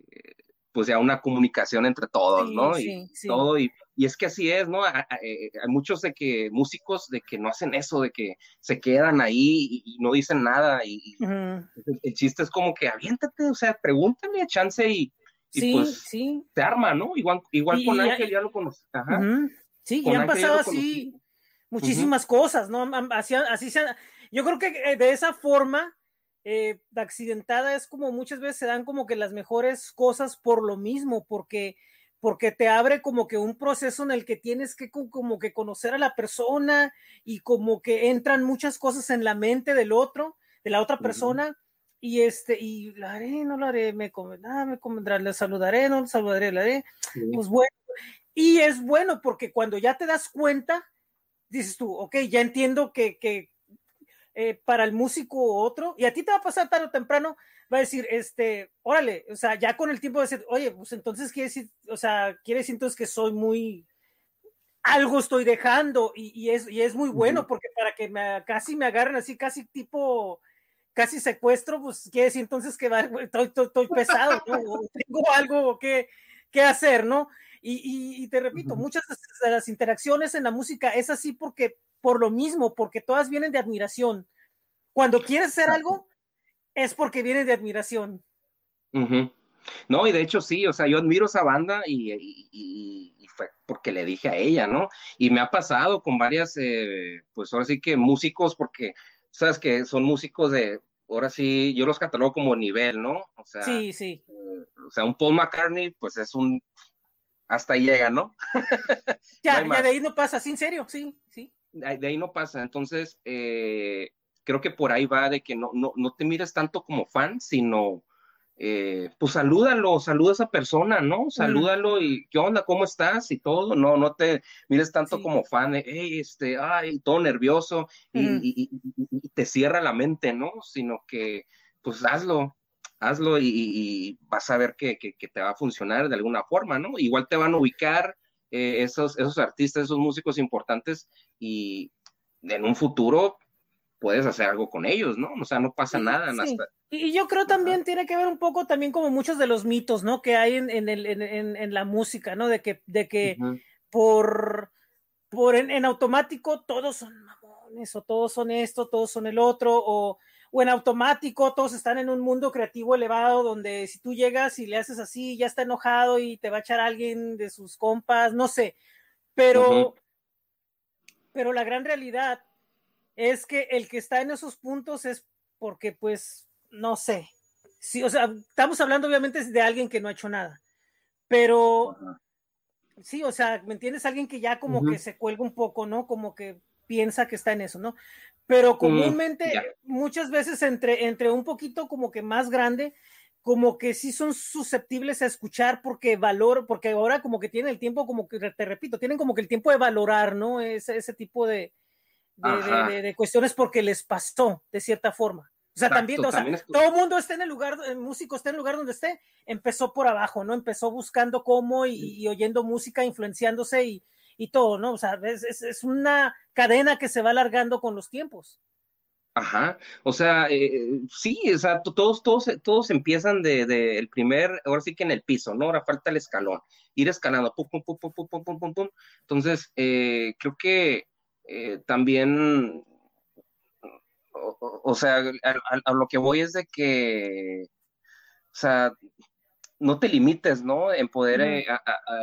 pues ya una comunicación entre todos, Sí, ¿no? Y sí, sí. todo y y es que así es, ¿no? Eh, Hay muchos de que, músicos de que no hacen eso, de que se quedan ahí y, y no dicen nada. Y, el, el chiste es como que aviéntate, o sea, pregúntale a chance y, Sí, pues sí. se arma, ¿no? Igual, igual con Ángel ya lo conocí. Ajá. Sí, Con y han Ángel pasado así muchísimas cosas, ¿no? Así, así se, yo creo que eh, de esa forma eh, accidentada es como muchas veces se dan como que las mejores cosas por lo mismo, porque porque te abre como que un proceso en el que tienes que co- como que conocer a la persona y como que entran muchas cosas en la mente del otro, de la otra persona y este y la haré, no la haré, me convendrá, me convendrá, le saludaré, no le saludaré, la haré, Sí. pues bueno, y es bueno porque cuando ya te das cuenta, dices tú, ok, ya entiendo que, que eh, para el músico u otro, y a ti te va a pasar tarde o temprano, va a decir, este, órale, o sea, ya con el tiempo de decir, oye, pues entonces quiere decir, o sea, quiere decir entonces que soy muy, algo estoy dejando, y, y es, y es muy bueno porque para que me, casi me agarren así, casi tipo, casi secuestro, pues quiere decir entonces que va, estoy, estoy, estoy pesado, ¿no? O tengo algo que, que hacer, ¿no? Y, y, y te repito, muchas de las interacciones en la música es así porque, por lo mismo, porque todas vienen de admiración. Cuando quieres hacer algo, es porque viene de admiración. No, y de hecho sí, o sea, yo admiro esa banda y, y- fue porque le dije a ella, ¿no? Y me ha pasado con varias, eh, pues ahora sí que músicos, porque sabes que son músicos de, ahora sí, yo los catalogo como nivel, ¿no? O sea, Sí, sí. eh, o sea, un Paul McCartney, pues es un, hasta ahí llega, ¿no? Ya, No ya de ahí no pasa, sí, en serio, sí. De ahí no pasa. Entonces, eh, creo que por ahí va de que no, no, no te mires tanto como fan, sino eh, pues salúdalo, saluda a esa persona, ¿no? Salúdalo y ¿qué onda? ¿Cómo estás? Y todo, no, no te mires tanto Sí. como fan, de, hey, este, ay, todo nervioso y, Ujú. y- y- y- y te cierra la mente, ¿no? Sino que pues hazlo, hazlo y, vas a ver que, que- que te va a funcionar de alguna forma, ¿no? Igual te van a ubicar eh, esos, esos artistas, esos músicos importantes y en un futuro puedes hacer algo con ellos, ¿no? O sea, no pasa nada. sí. hasta- Y yo creo también tiene que ver un poco también como muchos de los mitos, ¿no? Que hay en, en, el, en, en- la música, ¿no? De que, de que por por en, en, automático todos son mamones o todos son esto, todos son el otro, o, o, en automático todos están en un mundo creativo elevado donde si tú llegas y le haces así, ya está enojado y te va a echar alguien de sus compas, no sé, pero, uh -huh. pero la gran realidad es que el que está en esos puntos es porque pues, no sé, sí, o sea, estamos hablando obviamente de alguien que no ha hecho nada, pero... Uh -huh sí, o sea, ¿me entiendes? Alguien que ya como uh -huh. que se cuelga un poco, ¿no? Como que piensa que está en eso, ¿no? Pero comúnmente, muchas veces entre, entre un poquito como que más grande, como que sí son susceptibles a escuchar porque valor, porque ahora como que tienen el tiempo, como que te repito, tienen como que el tiempo de valorar, ¿no? Ese, ese tipo de, de, de, de, de cuestiones porque les pasó, de cierta forma. O sea, también, o sea, también todo el mundo esté en el lugar, el músico esté en el lugar donde esté, empezó por abajo, ¿no? Empezó buscando cómo y, y oyendo música, influenciándose y, y, todo, ¿no? O sea, es, es, es, una cadena que se va alargando con los tiempos. Ajá, o sea, eh, sí, o sea, todos, todos, todos empiezan de, de, el primer, ahora sí que en el piso, ¿no? Ahora falta el escalón, ir escalando, pum, pum, pum, pum, pum, pum, pum, pum, pum. Entonces, eh, creo que eh, también o, o sea, a, a, a, lo que voy es de que, o sea, no te limites, ¿no? En poder eh, a,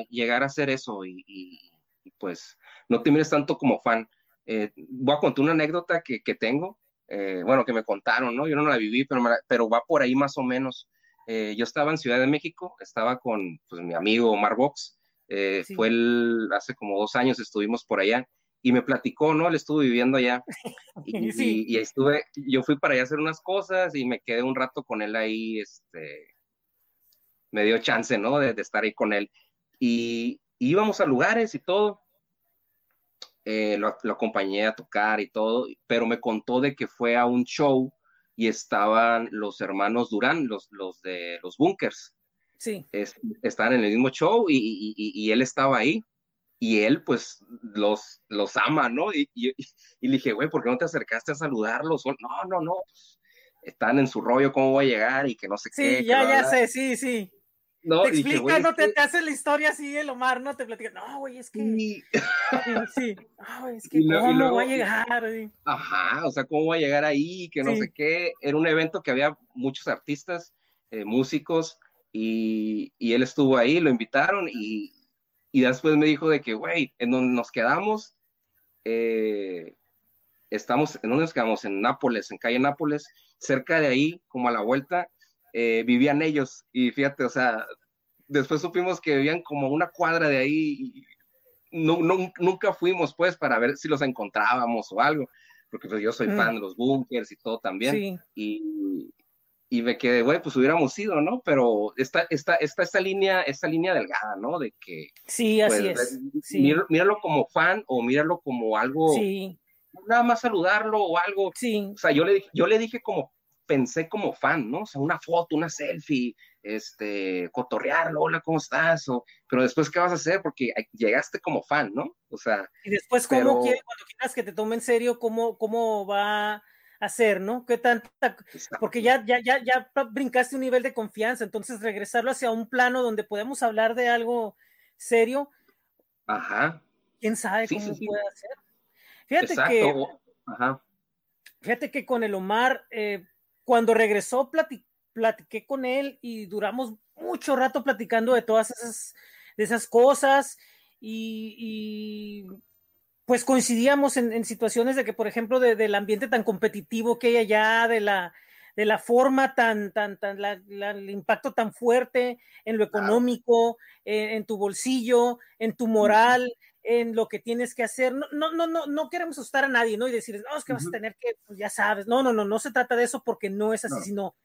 llegar a hacer eso y, pues no te mires tanto como fan. Eh, voy a contar una anécdota que, que tengo, eh, bueno, que me contaron, ¿no? Yo no la viví, pero, la, pero va por ahí más o menos. Eh, yo estaba en Ciudad de México, estaba con pues, mi amigo Omar Box, sí. fue el, hace como dos años estuvimos por allá y me platicó, ¿no? Él estuvo viviendo allá y, sí. y, y, estuve, yo fui para allá a hacer unas cosas y me quedé un rato con él ahí, este, me dio chance, ¿no? De, de estar ahí con él. Y, y, íbamos a lugares y todo. Eh, lo, lo, acompañé a tocar y todo, pero me contó de que fue a un show y estaban los hermanos Durán, los, los de los bunkers. Sí. Es, estaban en el mismo show y, y, y él estaba ahí y él pues los, los ama, ¿no? Y, y, y le dije, güey, ¿por qué no te acercaste a saludarlos? No, no, no, están en su rollo, ¿cómo voy a llegar? Y que no sé sí, qué. Sí, ya, ya sé, sí, sí. No, te explica, dije, no te, te, hace la historia así el Omar, no te platica, no, güey, es que. Sí, sí. No, es que, ¿cómo luego, voy a llegar? Ajá, o sea, ¿cómo voy a llegar ahí? Que no sí. sé qué. Era un evento que había muchos artistas, eh, músicos, y, y él estuvo ahí, lo invitaron, y, y después me dijo de que, güey, en donde nos quedamos, eh, estamos, ¿en dónde nos quedamos? En Nápoles, en calle Nápoles, cerca de ahí, como a la vuelta, eh, vivían ellos. Y fíjate, o sea, después supimos que vivían como una cuadra de ahí. Y no, no, nunca fuimos, pues, para ver si los encontrábamos o algo, porque pues yo soy mm. fan de los bunkers y todo también. Sí. Y, y me quedé, güey, pues hubiéramos ido, ¿no? Pero está, está, está esta línea, esta línea delgada, ¿no? De que. Sí, así pues, es. Sí. Míralo, míralo, como fan o míralo como algo. Sí. Nada más saludarlo o algo. Sí. O sea, yo le, yo le dije como, pensé como fan, ¿no? O sea, una foto, una selfie, este, cotorrearlo, hola, ¿cómo estás? O, pero después, ¿qué vas a hacer? Porque llegaste como fan, ¿no? O sea. Y después, ¿cómo pero... quiere, cuando quieras que te tome en serio, cómo, cómo va hacer, ¿no? ¿Qué tanta? Porque ya, ya, ya, ya brincaste un nivel de confianza, entonces regresarlo hacia un plano donde podemos hablar de algo serio. Ajá. ¿Quién sabe sí, cómo sí, puede hacer? Fíjate Exacto. que. Ajá. Fíjate que con el Omar, eh, cuando regresó, plati platiqué con él y duramos mucho rato platicando de todas esas, de esas cosas y, y pues coincidíamos en, en, situaciones de que, por ejemplo, de, del ambiente tan competitivo que hay allá, de la, de la forma tan, tan, tan, la, la, el impacto tan fuerte en lo económico, en, en, tu bolsillo, en tu moral, en lo que tienes que hacer. No, no, no, no, no queremos asustar a nadie, ¿no? Y decirles, no, es que vas a tener que, pues ya sabes, no, no, no, no se trata de eso porque no es así, no. sino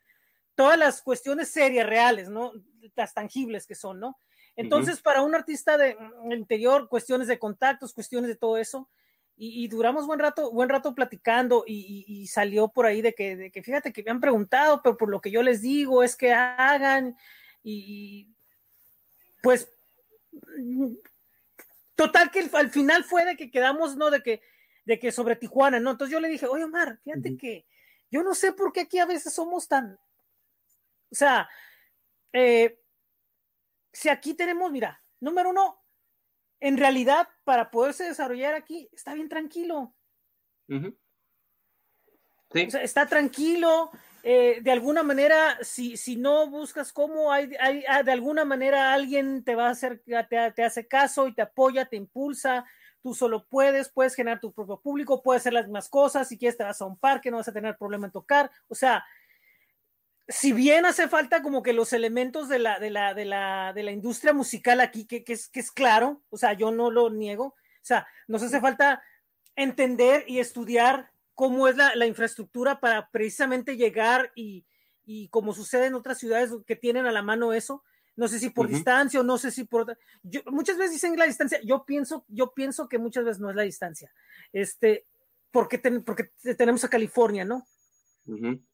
todas las cuestiones serias, reales, ¿no? Las tangibles que son, ¿no? Entonces, uh -huh. para un artista de mm, interior, cuestiones de contactos, cuestiones de todo eso, y, y duramos buen rato, buen rato platicando, y, y, y salió por ahí de que, de que, fíjate que me han preguntado, pero por lo que yo les digo es que hagan, y pues, total que al final fue de que quedamos, ¿no? De que, de que sobre Tijuana, ¿no? Entonces yo le dije, oye, Omar, fíjate uh -huh. que yo no sé por qué aquí a veces somos tan, o sea, eh, si aquí tenemos, mira, número uno, en realidad, para poderse desarrollar aquí, está bien tranquilo. sí. o sea, está tranquilo. Eh, de alguna manera, si, si no buscas cómo, hay, hay, ah, de alguna manera alguien te va a hacer, te, te hace caso y te apoya, te impulsa, tú solo puedes, puedes generar tu propio público, puedes hacer las mismas cosas, si quieres te vas a un parque, no vas a tener problema en tocar, o sea, si bien hace falta como que los elementos de la, de la, de la, de la industria musical aquí, que, que, es, que es claro, o sea, yo no lo niego, o sea, nos hace falta entender y estudiar cómo es la, la infraestructura para precisamente llegar y, y, como sucede en otras ciudades que tienen a la mano eso, no sé si por distancia o no sé si por yo, muchas veces dicen la distancia, yo pienso, yo pienso que muchas veces no es la distancia, este, porque, porque tenemos a California, ¿no?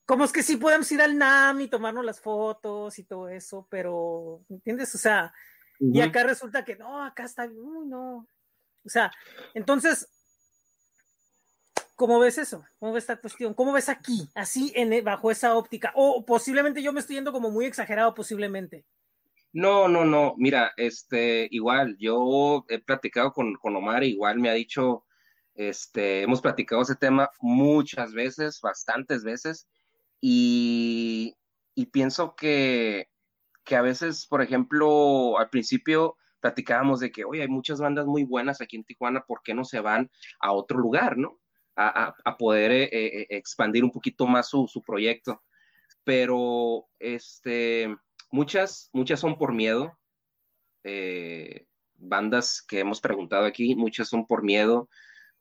Como es que sí podemos ir al NAM y tomarnos las fotos y todo eso, pero, ¿entiendes? O sea, y acá resulta que no, acá está, uy, no. O sea, entonces, ¿cómo ves eso? ¿Cómo ves esta cuestión? ¿Cómo ves aquí, así, en, bajo esa óptica? O posiblemente yo me estoy yendo como muy exagerado, posiblemente. No, no, no, mira, este, igual, yo he platicado con, con Omar, igual me ha dicho, este, hemos platicado ese tema muchas veces, bastantes veces, y, pienso que, que, a veces, por ejemplo, al principio platicábamos de que, oye, hay muchas bandas muy buenas aquí en Tijuana, ¿por qué no se van a otro lugar, no? A, poder eh, eh, expandir un poquito más su, su proyecto. Pero, este, muchas, muchas son por miedo. Eh, bandas que hemos preguntado aquí, muchas son por miedo,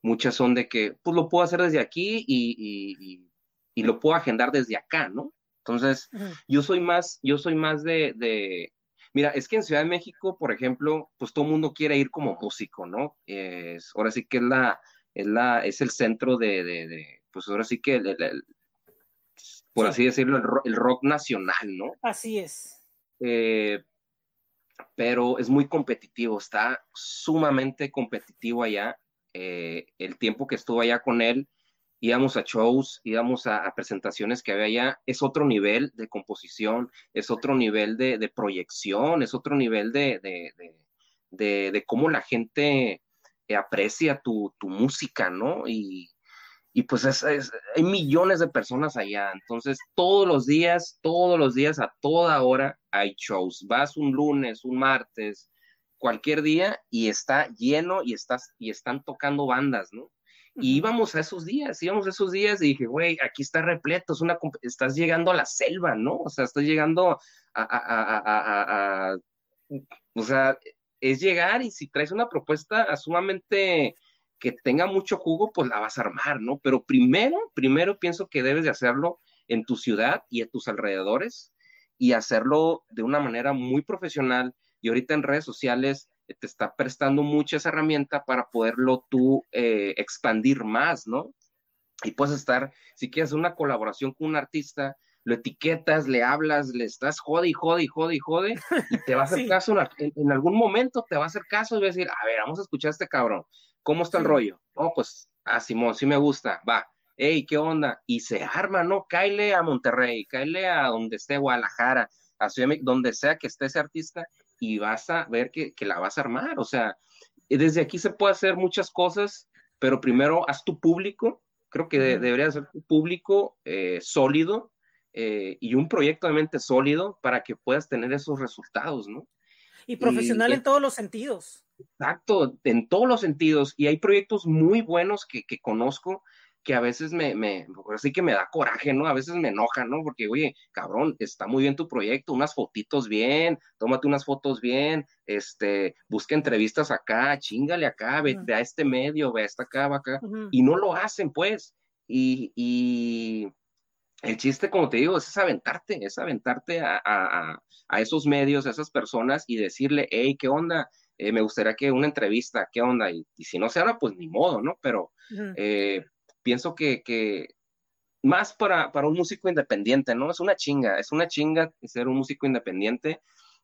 muchas son de que, pues lo puedo hacer desde aquí y, lo puedo agendar desde acá, ¿no? Entonces, yo soy más, yo soy más de, mira, es que en Ciudad de México, por ejemplo, pues todo el mundo quiere ir como músico, ¿no? Es, ahora sí que es la, es la, es el centro de, pues ahora sí que, por así decirlo, el rock, nacional, ¿no? Así es. Eh, pero es muy competitivo, está sumamente competitivo allá eh, el tiempo que estuve allá con él, íbamos a shows, íbamos a, presentaciones que había allá, es otro nivel de composición, es otro nivel de, proyección, es otro nivel de, de, cómo la gente aprecia tu, música, ¿no? Y, pues hay millones de personas allá, entonces todos los días, todos los días, a toda hora hay shows. Vas un lunes, un martes, cualquier día y está lleno y, estás, y están tocando bandas, ¿no? Y íbamos a esos días, íbamos a esos días y dije, güey, aquí está repleto, es una, estás llegando a la selva, ¿no? O sea, estás llegando a, o sea, es llegar y si traes una propuesta sumamente que tenga mucho jugo, pues la vas a armar, ¿no? Pero primero, primero pienso que debes de hacerlo en tu ciudad y en tus alrededores y hacerlo de una manera muy profesional y ahorita en redes sociales te está prestando mucha esa herramienta para poderlo tú eh, expandir más, ¿no? Y puedes estar, si quieres una colaboración con un artista, lo etiquetas, le hablas, le estás jode y jode y jode y jode, y te va a hacer caso en, algún momento, te va a hacer caso y va a decir, a ver, vamos a escuchar a este cabrón, ¿cómo está el rollo? Oh, pues, ah, Simón, sí me gusta, va, hey, ¿qué onda? Y se arma, ¿no? Cáile a Monterrey, cáile a donde esté Guadalajara, a Ciudad donde sea que esté ese artista, y vas a ver que, la vas a armar. O sea, desde aquí se puede hacer muchas cosas, pero primero haz tu público. Creo que debería ser tu público eh, sólido eh, y un proyecto de mente sólido para que puedas tener esos resultados, ¿no? Y profesional en todos los sentidos. Exacto, en todos los sentidos. Y hay proyectos muy buenos que, que conozco que a veces me, me, así que me da coraje, ¿no? A veces me enoja, ¿no? Porque, oye, cabrón, está muy bien tu proyecto, unas fotitos bien, tómate unas fotos bien, este, busca entrevistas acá, chingale acá, ve, a este medio, ve a esta acá, va acá, y no lo hacen, pues, y, y, el chiste, como te digo, es aventarte, es aventarte a, a, a, esos medios, a esas personas y decirle, hey, ¿qué onda? Eh, me gustaría que una entrevista, ¿qué onda? Y, si no se habla, pues ni modo, ¿no? Pero eh, pienso que, más para, un músico independiente, ¿no? Es una chinga, es una chinga ser un músico independiente.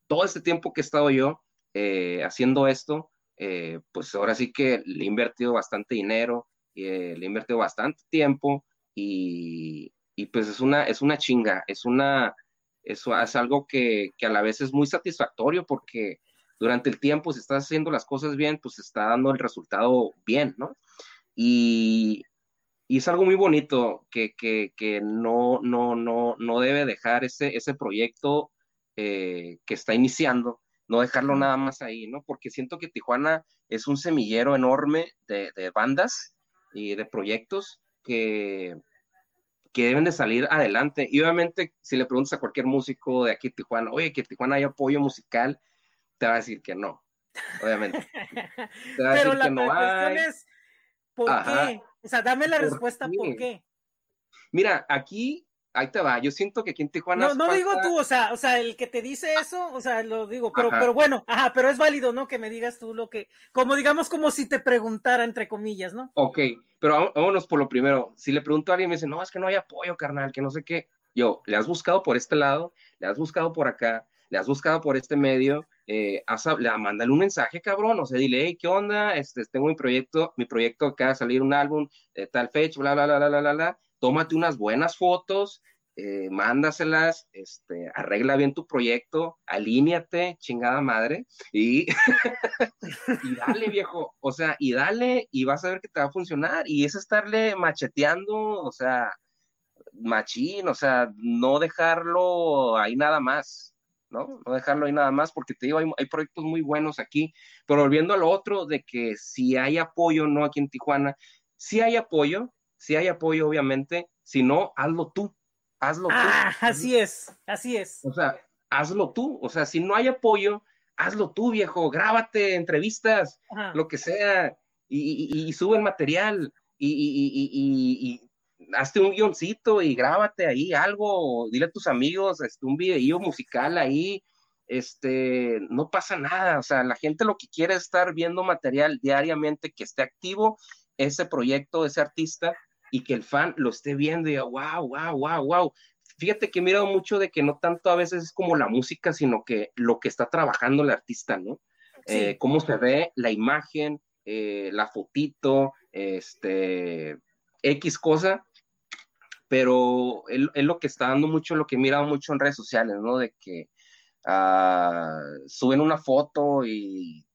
Todo este tiempo que he estado yo eh, haciendo esto, pues ahora sí que le he invertido bastante dinero, le he invertido bastante tiempo y, pues es una, es una chinga, es una, es, es algo que, que, a la vez es muy satisfactorio porque durante el tiempo, si estás haciendo las cosas bien, pues está dando el resultado bien, ¿no? Y, y es algo muy bonito que, que, que, no, no, no, no debe dejar ese, ese proyecto eh, que está iniciando, no dejarlo nada más ahí, ¿no? Porque siento que Tijuana es un semillero enorme de, de bandas y de proyectos que, que deben de salir adelante. Y obviamente, si le preguntas a cualquier músico de aquí de Tijuana, oye, que Tijuana hay apoyo musical, te va a decir que no, obviamente. Te va a Pero decir la que no cuestión hay. es, ¿por Ajá. qué? O sea, dame la ¿Por respuesta, qué? ¿por qué? Mira, aquí ahí te va. Yo siento que aquí en Tijuana. No, no falta... digo tú, o sea, o sea, el que te dice eso, o sea, lo digo, pero, pero bueno, ajá, pero es válido, ¿no? Que me digas tú lo que, como digamos, como si te preguntara, entre comillas, ¿no? Ok, pero vámonos por lo primero. Si le pregunto a alguien, me dice, no, es que no hay apoyo, carnal, que no sé qué. Yo, ¿le has buscado por este lado? ¿Le has buscado por acá? ¿Le has buscado por este medio? Eh, has, le, mándale un mensaje, cabrón, o sea, dile, hey, ¿qué onda? Este, tengo mi proyecto, mi proyecto acaba de salir un álbum, eh, tal fecha, bla, bla, bla, bla, bla, bla, bla, tómate unas buenas fotos, eh, mándaselas, este, arregla bien tu proyecto, alíñate, chingada madre, y, dale, viejo, o sea, y dale, y vas a ver que te va a funcionar, y es estarle macheteando, o sea, machín, o sea, no dejarlo ahí nada más, ¿no? No dejarlo ahí nada más, porque te digo, hay, hay, proyectos muy buenos aquí, pero volviendo a lo otro, de que si hay apoyo, no aquí en Tijuana, si hay apoyo, si hay apoyo, obviamente, si no, hazlo tú, hazlo ah, tú. Así es, así es. O sea, hazlo tú, o sea, si no hay apoyo, hazlo tú, viejo, grábate entrevistas, Ajá. lo que sea, y, y, y, sube el material, y, y hazte un guioncito y grábate ahí algo, dile a tus amigos, este, un video musical ahí, este, no pasa nada, o sea, la gente lo que quiere es estar viendo material diariamente que esté activo. Ese proyecto, ese artista, y que el fan lo esté viendo y diga, wow, wow, wow, wow. Fíjate que he mirado mucho de que no tanto a veces es como la música, sino que lo que está trabajando el artista, ¿no? Sí. Eh, cómo se ve la imagen, eh, la fotito, este, X cosa, pero es, lo que está dando mucho, lo que he mirado mucho en redes sociales, ¿no? De que uh, suben una foto y,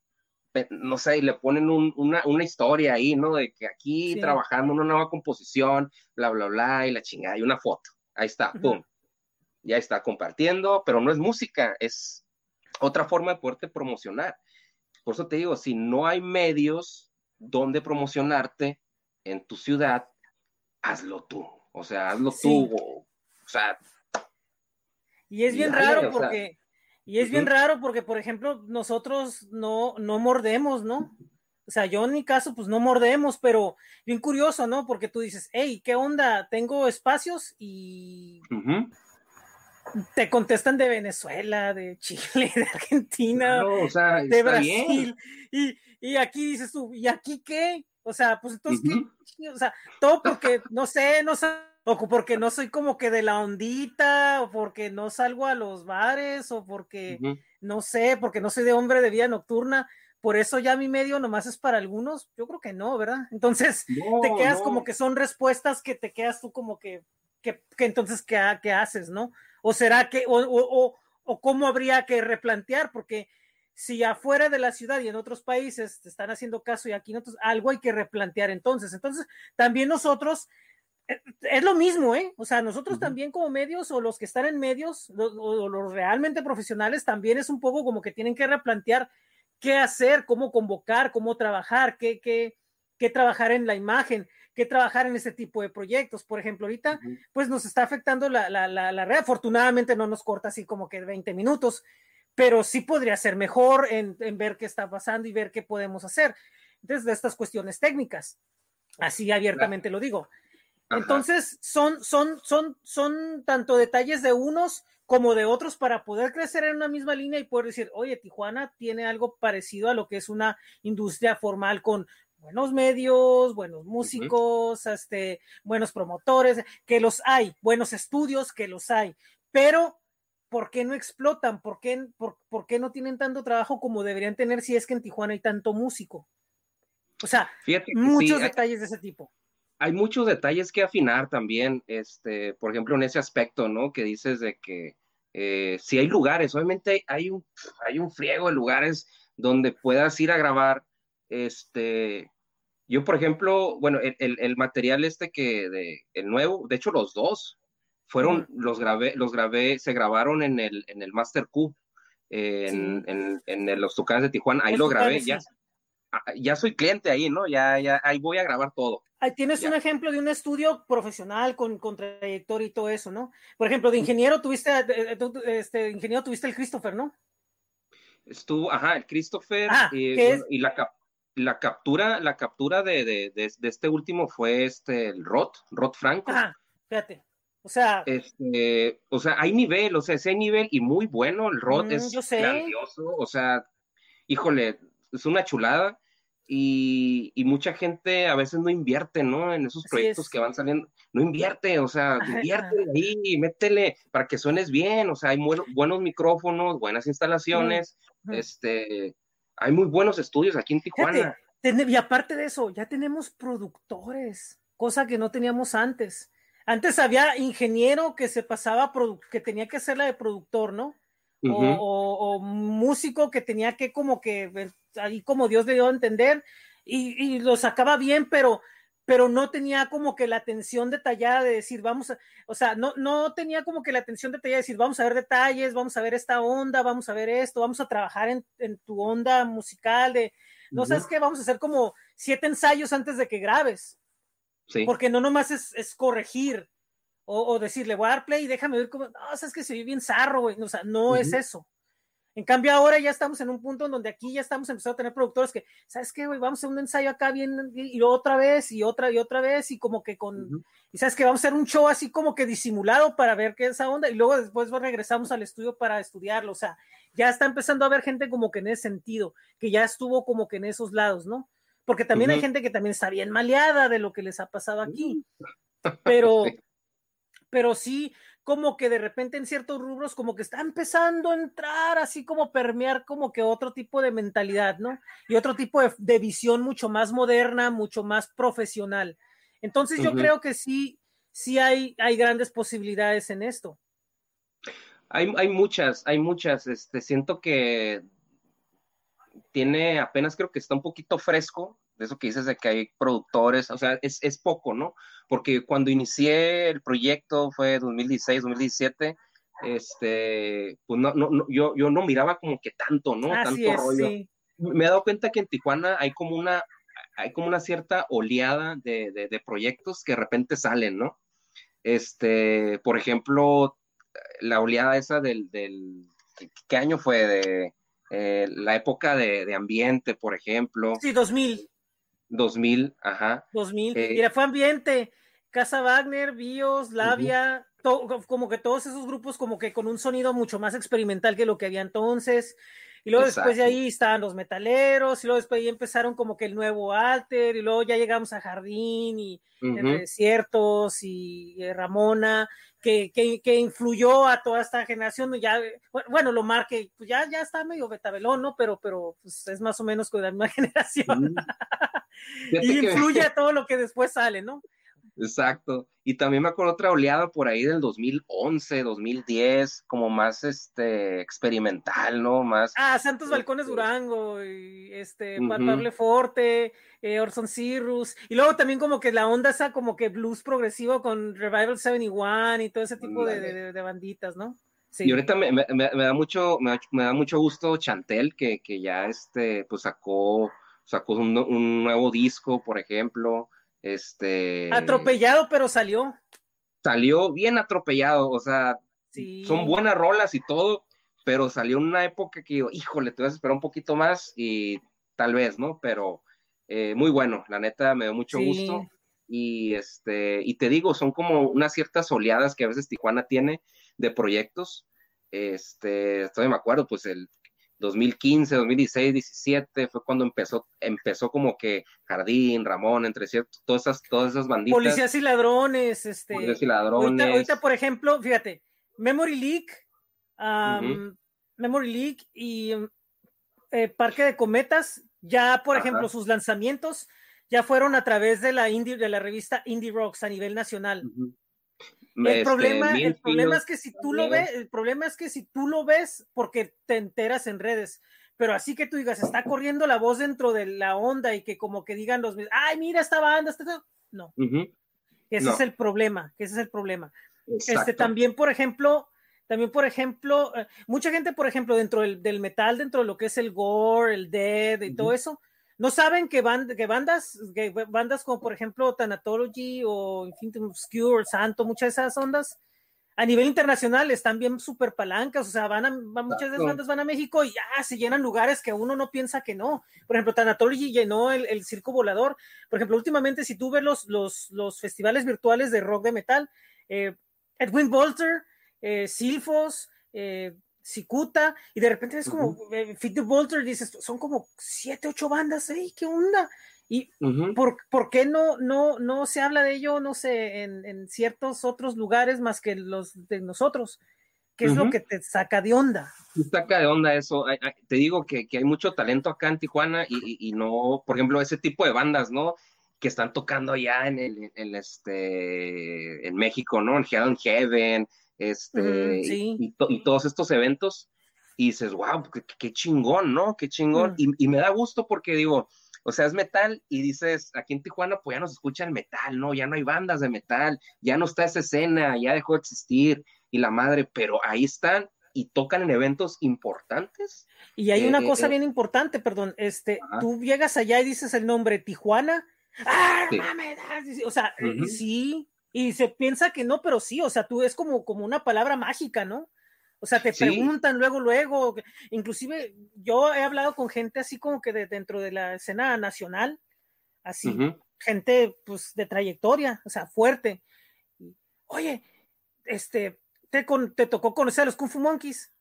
no sé, y le ponen un, una, una, historia ahí, ¿no? De que aquí sí. trabajando una nueva composición, bla, bla, bla, y la chingada, y una foto. Ahí está, uh -huh. pum. Ya está compartiendo, pero no es música, es otra forma de poderte promocionar. Por eso te digo, si no hay medios donde promocionarte en tu ciudad, hazlo tú. O sea, hazlo sí. tú, o, o, sea. Y es bien raro porque, sea, y es uh -huh. bien raro porque, por ejemplo, nosotros no, no mordemos, ¿no? O sea, yo en mi caso, pues no mordemos, pero bien curioso, ¿no? Porque tú dices, hey, ¿qué onda? Tengo espacios y uh -huh. te contestan de Venezuela, de Chile, de Argentina, no, o sea, de Brasil. Y, y aquí dices tú, ¿y aquí qué? O sea, pues entonces, uh -huh. ¿qué? o sea, todo porque, no sé, no sé, o porque no soy como que de la ondita, o porque no salgo a los bares, o porque, uh -huh. no sé, porque no soy de hombre de vida nocturna, por eso ya mi medio nomás es para algunos, yo creo que no, ¿verdad? Entonces, no, te quedas no. como que son respuestas que te quedas tú como que, que, que entonces, ¿qué, ¿qué, haces, no? O será que, o, o, o, o cómo habría que replantear, porque si afuera de la ciudad y en otros países te están haciendo caso y aquí no, algo hay que replantear entonces. Entonces, también nosotros, es lo mismo, ¿eh? O sea, nosotros uh -huh. también como medios o los que están en medios, los, o los realmente profesionales, también es un poco como que tienen que replantear qué hacer, cómo convocar, cómo trabajar, qué, qué, qué trabajar en la imagen, qué trabajar en ese tipo de proyectos. Por ejemplo, ahorita, uh -huh. pues nos está afectando la, la, la, la red. Afortunadamente no nos corta así como que 20 minutos, pero sí podría ser mejor en, en, ver qué está pasando y ver qué podemos hacer. Entonces, de estas cuestiones técnicas, así abiertamente lo digo. Entonces, son, son, son, son tanto detalles de unos como de otros para poder crecer en una misma línea y poder decir, oye, Tijuana tiene algo parecido a lo que es una industria formal con buenos medios, buenos músicos, uh -huh. este, buenos promotores, que los hay, buenos estudios, que los hay, pero ¿por qué no explotan? ¿Por qué, por, por qué no tienen tanto trabajo como deberían tener si es que en Tijuana hay tanto músico? O sea, muchos sí, detalles de ese tipo. Hay muchos detalles que afinar también, este, por ejemplo, en ese aspecto, ¿no? Que dices de que Eh, si hay lugares, obviamente hay un, hay un friego de lugares donde puedas ir a grabar. Este, yo, por ejemplo, bueno, el, el, material este que, de, el nuevo, de hecho los dos, fueron, los grabé, los grabé, se grabaron en el, en el Master Q, en, en, en, los Tucanes de Tijuana, ahí lo grabé, ya, ya soy cliente ahí, ¿no? Ya, ya, ahí voy a grabar todo. Ahí tienes un ejemplo de un estudio profesional con, con, trayectoria y todo eso, ¿no? Por ejemplo, de ingeniero tuviste, eh, este, ingeniero tuviste el Christopher, ¿no? Estuvo, ajá, el Christopher ah, y, y la, la captura, la captura de, de, de, este último fue este, el Roth, Roth Franco. Ajá, fíjate. O sea, este, o sea, hay nivel, o sea, ese nivel y muy bueno, el Roth mm, es grandioso, o sea, híjole, es una chulada y, y, mucha gente a veces no invierte, ¿no? En esos proyectos que van saliendo, no invierte, o sea, invierte ahí, métele para que suenes bien, o sea, hay buenos micrófonos, buenas instalaciones, este, hay muy buenos estudios aquí en Tijuana. y aparte de eso, ya tenemos productores, cosa que no teníamos antes. Antes había ingeniero que se pasaba, que tenía que hacer la de productor, ¿no? O, músico que tenía que como que, ahí como Dios le dio a entender, y, lo sacaba bien, pero, pero no tenía como que la atención detallada de decir, vamos a, o sea, no, no tenía como que la atención detallada de decir, vamos a ver detalles, vamos a ver esta onda, vamos a ver esto, vamos a trabajar en, en tu onda musical, de, no sabes qué, vamos a hacer como siete ensayos antes de que grabes. Porque no nomás es, es corregir, o, decirle, voy a dar play y déjame ver cómo, no, sabes que se ve bien zarro, güey, o sea, no es eso. En cambio, ahora ya estamos en un punto en donde aquí ya estamos empezando a tener productores que, ¿sabes qué, güey? Vamos a hacer un ensayo acá bien, y otra vez, y otra, y otra vez, y como que con, y sabes que vamos a hacer un show así como que disimulado para ver qué es esa onda, y luego después regresamos al estudio para estudiarlo, o sea, ya está empezando a haber gente como que en ese sentido, que ya estuvo como que en esos lados, ¿no? Porque también hay gente que también está bien maleada de lo que les ha pasado aquí, pero pero sí como que de repente en ciertos rubros como que está empezando a entrar así como permear como que otro tipo de mentalidad, ¿no? Y otro tipo de, visión mucho más moderna, mucho más profesional. Entonces yo creo que sí, sí hay, hay grandes posibilidades en esto. Hay, hay muchas, hay muchas. Este, siento que tiene apenas creo que está un poquito fresco de eso que dices de que hay productores, o sea, es, es poco, ¿no? Porque cuando inicié el proyecto fue 2016, 2017, este, pues no, no, yo, yo no miraba como que tanto, ¿no? tanto rollo. Me he dado cuenta que en Tijuana hay como una, hay como una cierta oleada de, de, proyectos que de repente salen, ¿no? Este, por ejemplo, la oleada esa del, del ¿qué año fue? De eh, la época de, de, ambiente, por ejemplo. Sí, 2000. 2000, ajá. 2000. Eh, Mira, fue ambiente. Casa Wagner, Bios, Labia, como que todos esos grupos como que con un sonido mucho más experimental que lo que había entonces. Y luego después de ahí estaban los metaleros, y luego después ahí empezaron como que el nuevo Alter, y luego ya llegamos a Jardín y Desiertos y, Ramona, que, que, influyó a toda esta generación. Ya, bueno, lo marque, pues ya, ya está medio betabelón, ¿no? Pero, pero pues es más o menos con la misma generación. y influye a todo lo que después sale, ¿no? Exacto. Y también me acuerdo otra oleada por ahí del 2011, 2010, como más este experimental, ¿no? Más. Ah, Santos Balcones este Durango, y este, uh Forte, eh, Orson Cirrus, y luego también como que la onda esa como que blues progresivo con Revival 71 y todo ese tipo de, banditas, ¿no? Sí. Y ahorita me, da mucho, me, da mucho gusto Chantel, que, que ya este, pues sacó, sacó un nuevo disco, por ejemplo. Este. Atropellado, pero salió. Salió bien atropellado, o sea, son buenas rolas y todo, pero salió en una época que digo, híjole, te vas a esperar un poquito más y tal vez, ¿no? Pero eh, muy bueno, la neta me dio mucho gusto. Y este, y te digo, son como unas ciertas oleadas que a veces Tijuana tiene de proyectos. Este, estoy me acuerdo, pues el 2015, 2016, 17 fue cuando empezó, empezó como que Jardín, Ramón, entre ciertos, todas esas, todas esas banditas. Policías y ladrones, este. Policías y ladrones. Ahorita, por ejemplo, fíjate, Memory Leak, Memory Leak y eh, Parque de Cometas, ya, por ejemplo, sus lanzamientos ya fueron a través de la indie, de la revista Indie Rocks a nivel nacional. El este, problema, el problema es que si tú lo ves, el problema es que si tú lo ves porque te enteras en redes, pero así que tú digas, está corriendo la voz dentro de la onda y que como que digan los, ay, mira esta banda, esta- no, ese No. es el problema, ese es el problema. Este, también, por ejemplo, también, por ejemplo, eh, mucha gente, por ejemplo, dentro del, del metal, dentro de lo que es el gore, el dead y todo eso, no saben que, band- que bandas, que bandas como por ejemplo Thanatology o Infinitum Obscure, Santo, muchas de esas ondas, a nivel internacional están bien súper palancas, o sea, van a, van- muchas de esas Exacto. bandas van a México y ya se llenan lugares que uno no piensa que no. Por ejemplo, Thanatology llenó el, el circo volador. Por ejemplo, últimamente, si tú ves los, los, los festivales virtuales de rock de metal, eh, Edwin Bolter, eh, Silfos, eh, Cicuta, y de repente es como eh, Fit the Bolter, dices, son como siete, ocho bandas, ¡ey, qué onda! Y. ¿por, por qué no, no, no se habla de ello, no sé, en, en ciertos otros lugares más que los de nosotros? ¿Qué es lo que te saca de onda? Sí Saca de onda eso. Ay, ay, Te digo que, que hay mucho talento acá en Tijuana y, y- y no, por ejemplo, ese tipo de bandas, ¿no? Que están tocando allá en, el, en este, en México, ¿no? En Hell Heaven, este, y- sí. y, to- y todos estos eventos. Y dices, wow, qué, qué chingón, ¿no? Qué chingón. Mm. Y, y me da gusto porque digo, o sea, es metal y dices, aquí en Tijuana pues ya no se escucha el metal, ¿no? Ya no hay bandas de metal, ya no está esa escena, ya dejó de existir y la madre, pero ahí están y tocan en eventos importantes. Y hay Eh, una eh, cosa eh. bien importante, perdón, este, Ajá. tú llegas allá y dices el nombre Tijuana, ¡ah, Sí. mames! ah", O sea, sí, y se piensa que no, pero sí, o sea, tú es como, como una palabra mágica, ¿no? O sea, te Sí. preguntan luego, luego, inclusive yo he hablado con gente así como que de, dentro de la escena nacional, así, gente pues de trayectoria, o sea, fuerte. Oye, este, te, con- te tocó conocer a los Kung Fu Monkeys.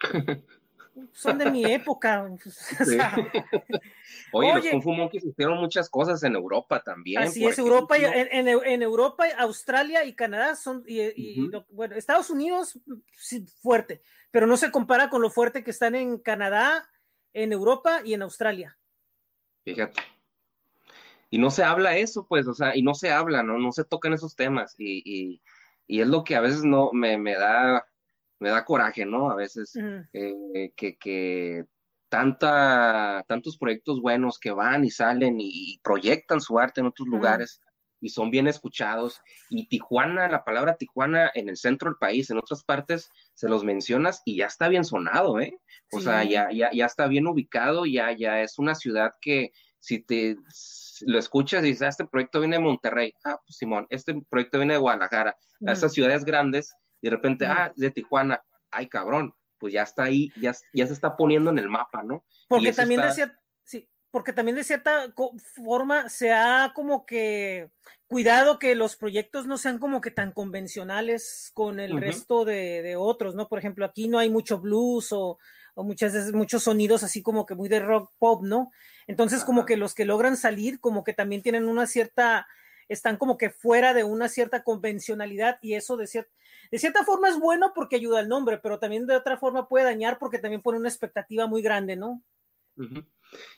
Son de mi época. o sea, Oye, los Oye. Kung Fu Monkeys hicieron muchas cosas en Europa también. así es, Europa, y- en, en- Europa, Australia y Canadá son, y, y Ujú. lo- bueno, Estados Unidos, sí, fuerte, pero no se compara con lo fuerte que están en Canadá, en Europa y en Australia. Fíjate. Y no se habla eso, pues, o sea, y no se habla, ¿no? No se tocan esos temas. Y, y, y es lo que a veces no me, me da, me da coraje, ¿no? A veces eh, que, que tanta, tantos proyectos buenos que van y salen y, y proyectan su arte en otros lugares y son bien escuchados. Y Tijuana, la palabra Tijuana en el centro del país, en otras partes, se los mencionas y ya está bien sonado, ¿eh? O Sí. sea, ya, ya, ya está bien ubicado, ya, ya es una ciudad que si te lo escuchas y dices, "Ah, este proyecto viene de Monterrey, ah, pues Simón, este proyecto viene de Guadalajara, a esas ciudades grandes, y de repente, ah, de Tijuana, ay cabrón, pues ya está ahí, ya, ya se está poniendo en el mapa, ¿no? Porque también, de está- cier- sí, porque también de cierta forma se ha como que cuidado que los proyectos no sean como que tan convencionales con el resto de, de otros, ¿no? Por ejemplo, aquí no hay mucho blues o, o muchas veces muchos sonidos así como que muy de rock pop, ¿no? Entonces como que los que logran salir como que también tienen una cierta, están como que fuera de una cierta convencionalidad y eso de, cier- de cierta forma es bueno porque ayuda al nombre, pero también de otra forma puede dañar porque también pone una expectativa muy grande, ¿no?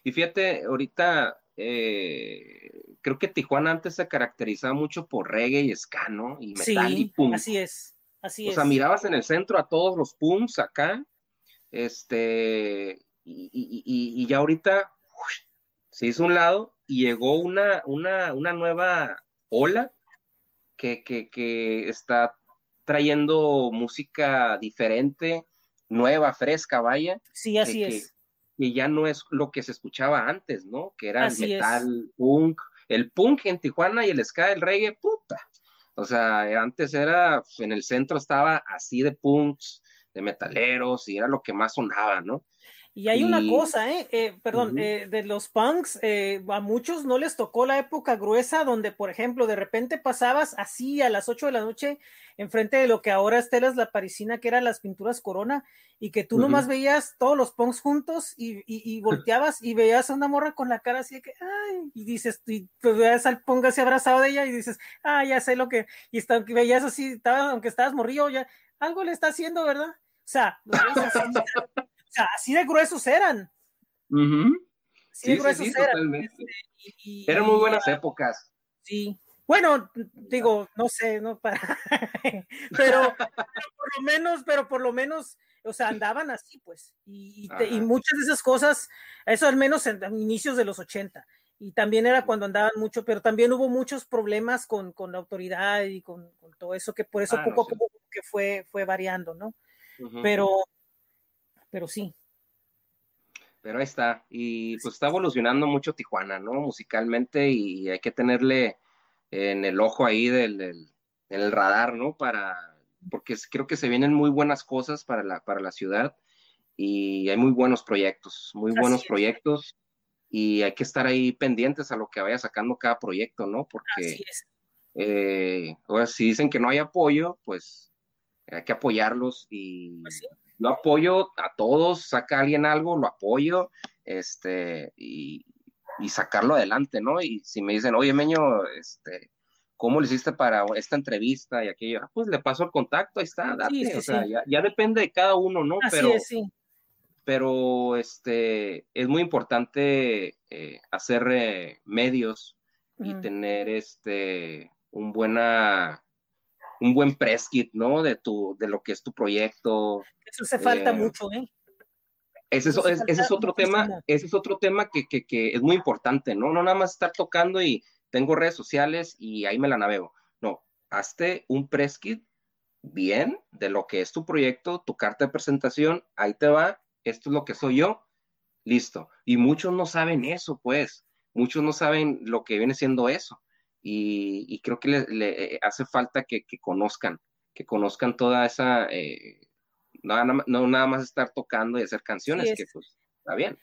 Y fíjate, ahorita eh, creo que Tijuana antes se caracterizaba mucho por reggae y ska, ¿no? Y metal y Sí, punk. así es, así O es. sea, mirabas en el centro a todos los punks acá, este, y, y- y- y ya ahorita ush, se hizo un lado y llegó una, una, una nueva ola que, que, que está trayendo música diferente, nueva, fresca, vaya, Sí, así que- es. que ya no es lo que se escuchaba antes, ¿no? Que era el es. metal, punk, el punk en Tijuana y el ska, el reggae, puta. O sea, antes era, en el centro estaba así de punks, de metaleros, y era lo que más sonaba, ¿no? Y hay una cosa, ¿eh? Eh, perdón, eh, de los punks, eh, a muchos no les tocó la época gruesa donde, por ejemplo, de repente pasabas así a las 8 de la noche enfrente de lo que ahora es Telas La Parisina, que eran las pinturas Corona, y que tú Ujú. nomás veías todos los punks juntos y, y- y volteabas y veías a una morra con la cara así de que, ay, y dices, y pues veías al punk así abrazado de ella y dices, ah, ya sé lo que, y está, veías así, estaba, aunque estabas morrillo, ya, algo le está haciendo, ¿verdad? O sea, los veías así, o sea, así de gruesos eran. Así de Sí, sí, gruesos sí, eran. totalmente. Y- y- Eran muy buenas épocas. Sí, Bueno, digo, no sé, no para, pero, por lo menos, pero por lo menos, o sea, andaban así, pues, y, y, muchas de esas cosas, eso al menos en, inicios de los 80, y también era cuando andaban mucho, pero también hubo muchos problemas con, con la autoridad y con, con, todo eso, que por eso poco a poco que fue, fue variando, ¿no? Pero, pero sí. Pero ahí está, y pues está evolucionando mucho Tijuana, ¿no? Musicalmente, y hay que tenerle en el ojo ahí del, del en el radar, ¿no? Para, porque creo que se vienen muy buenas cosas para la, para la ciudad y hay muy buenos proyectos, muy buenos proyectos y hay que estar ahí pendientes a lo que vaya sacando cada proyecto, ¿no? Porque eh, ahora si dicen que no hay apoyo, pues hay que apoyarlos y pues lo apoyo a todos, saca alguien algo, lo apoyo, este, y, y sacarlo adelante, ¿no? Y si me dicen, oye, Meño, este, ¿cómo lo hiciste para esta entrevista y aquello? Ah, pues le paso el contacto, ahí está, date, o sea, ya, depende de cada uno, ¿no? Así pero, es, sí. Pero este, es muy importante eh, hacer eh, medios y tener este, un buena un buen press kit, ¿no? De tu, de lo que es tu proyecto. Eso se falta eh, mucho, ¿eh? Ese es, ese es otro tema, ese es otro tema que, que, que, es muy importante, ¿no? No nada más estar tocando y tengo redes sociales y ahí me la navego. No, hazte un press kit bien de lo que es tu proyecto, tu carta de presentación, ahí te va, esto es lo que soy yo, listo. Y muchos no saben eso, pues, muchos no saben lo que viene siendo eso. Y, y creo que le, le, eh, hace falta que, que, conozcan, que conozcan toda esa... Eh, no, no, nada más estar tocando y hacer canciones, que pues está bien,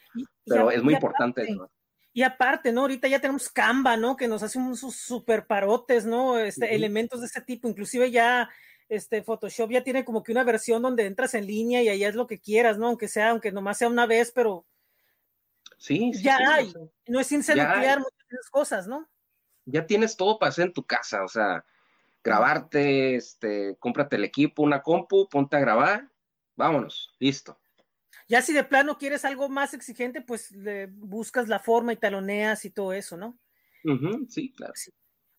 pero es muy importante eso. Y aparte, ¿no? Ahorita ya tenemos Canva, ¿no? Que nos hace unos super parotes, ¿no? Este, Elementos de ese tipo, inclusive ya este Photoshop ya tiene como que una versión donde entras en línea y ahí es lo que quieras, ¿no? Aunque sea, aunque nomás sea una vez, pero sí, ya hay. No es sin muchas cosas, ¿no? Ya tienes todo para hacer en tu casa, o sea, grabarte, este, cómprate el equipo, una compu, ponte a grabar vámonos, listo. Ya si de plano quieres algo más exigente, pues le buscas la forma y taloneas y todo eso, ¿no? sí, claro.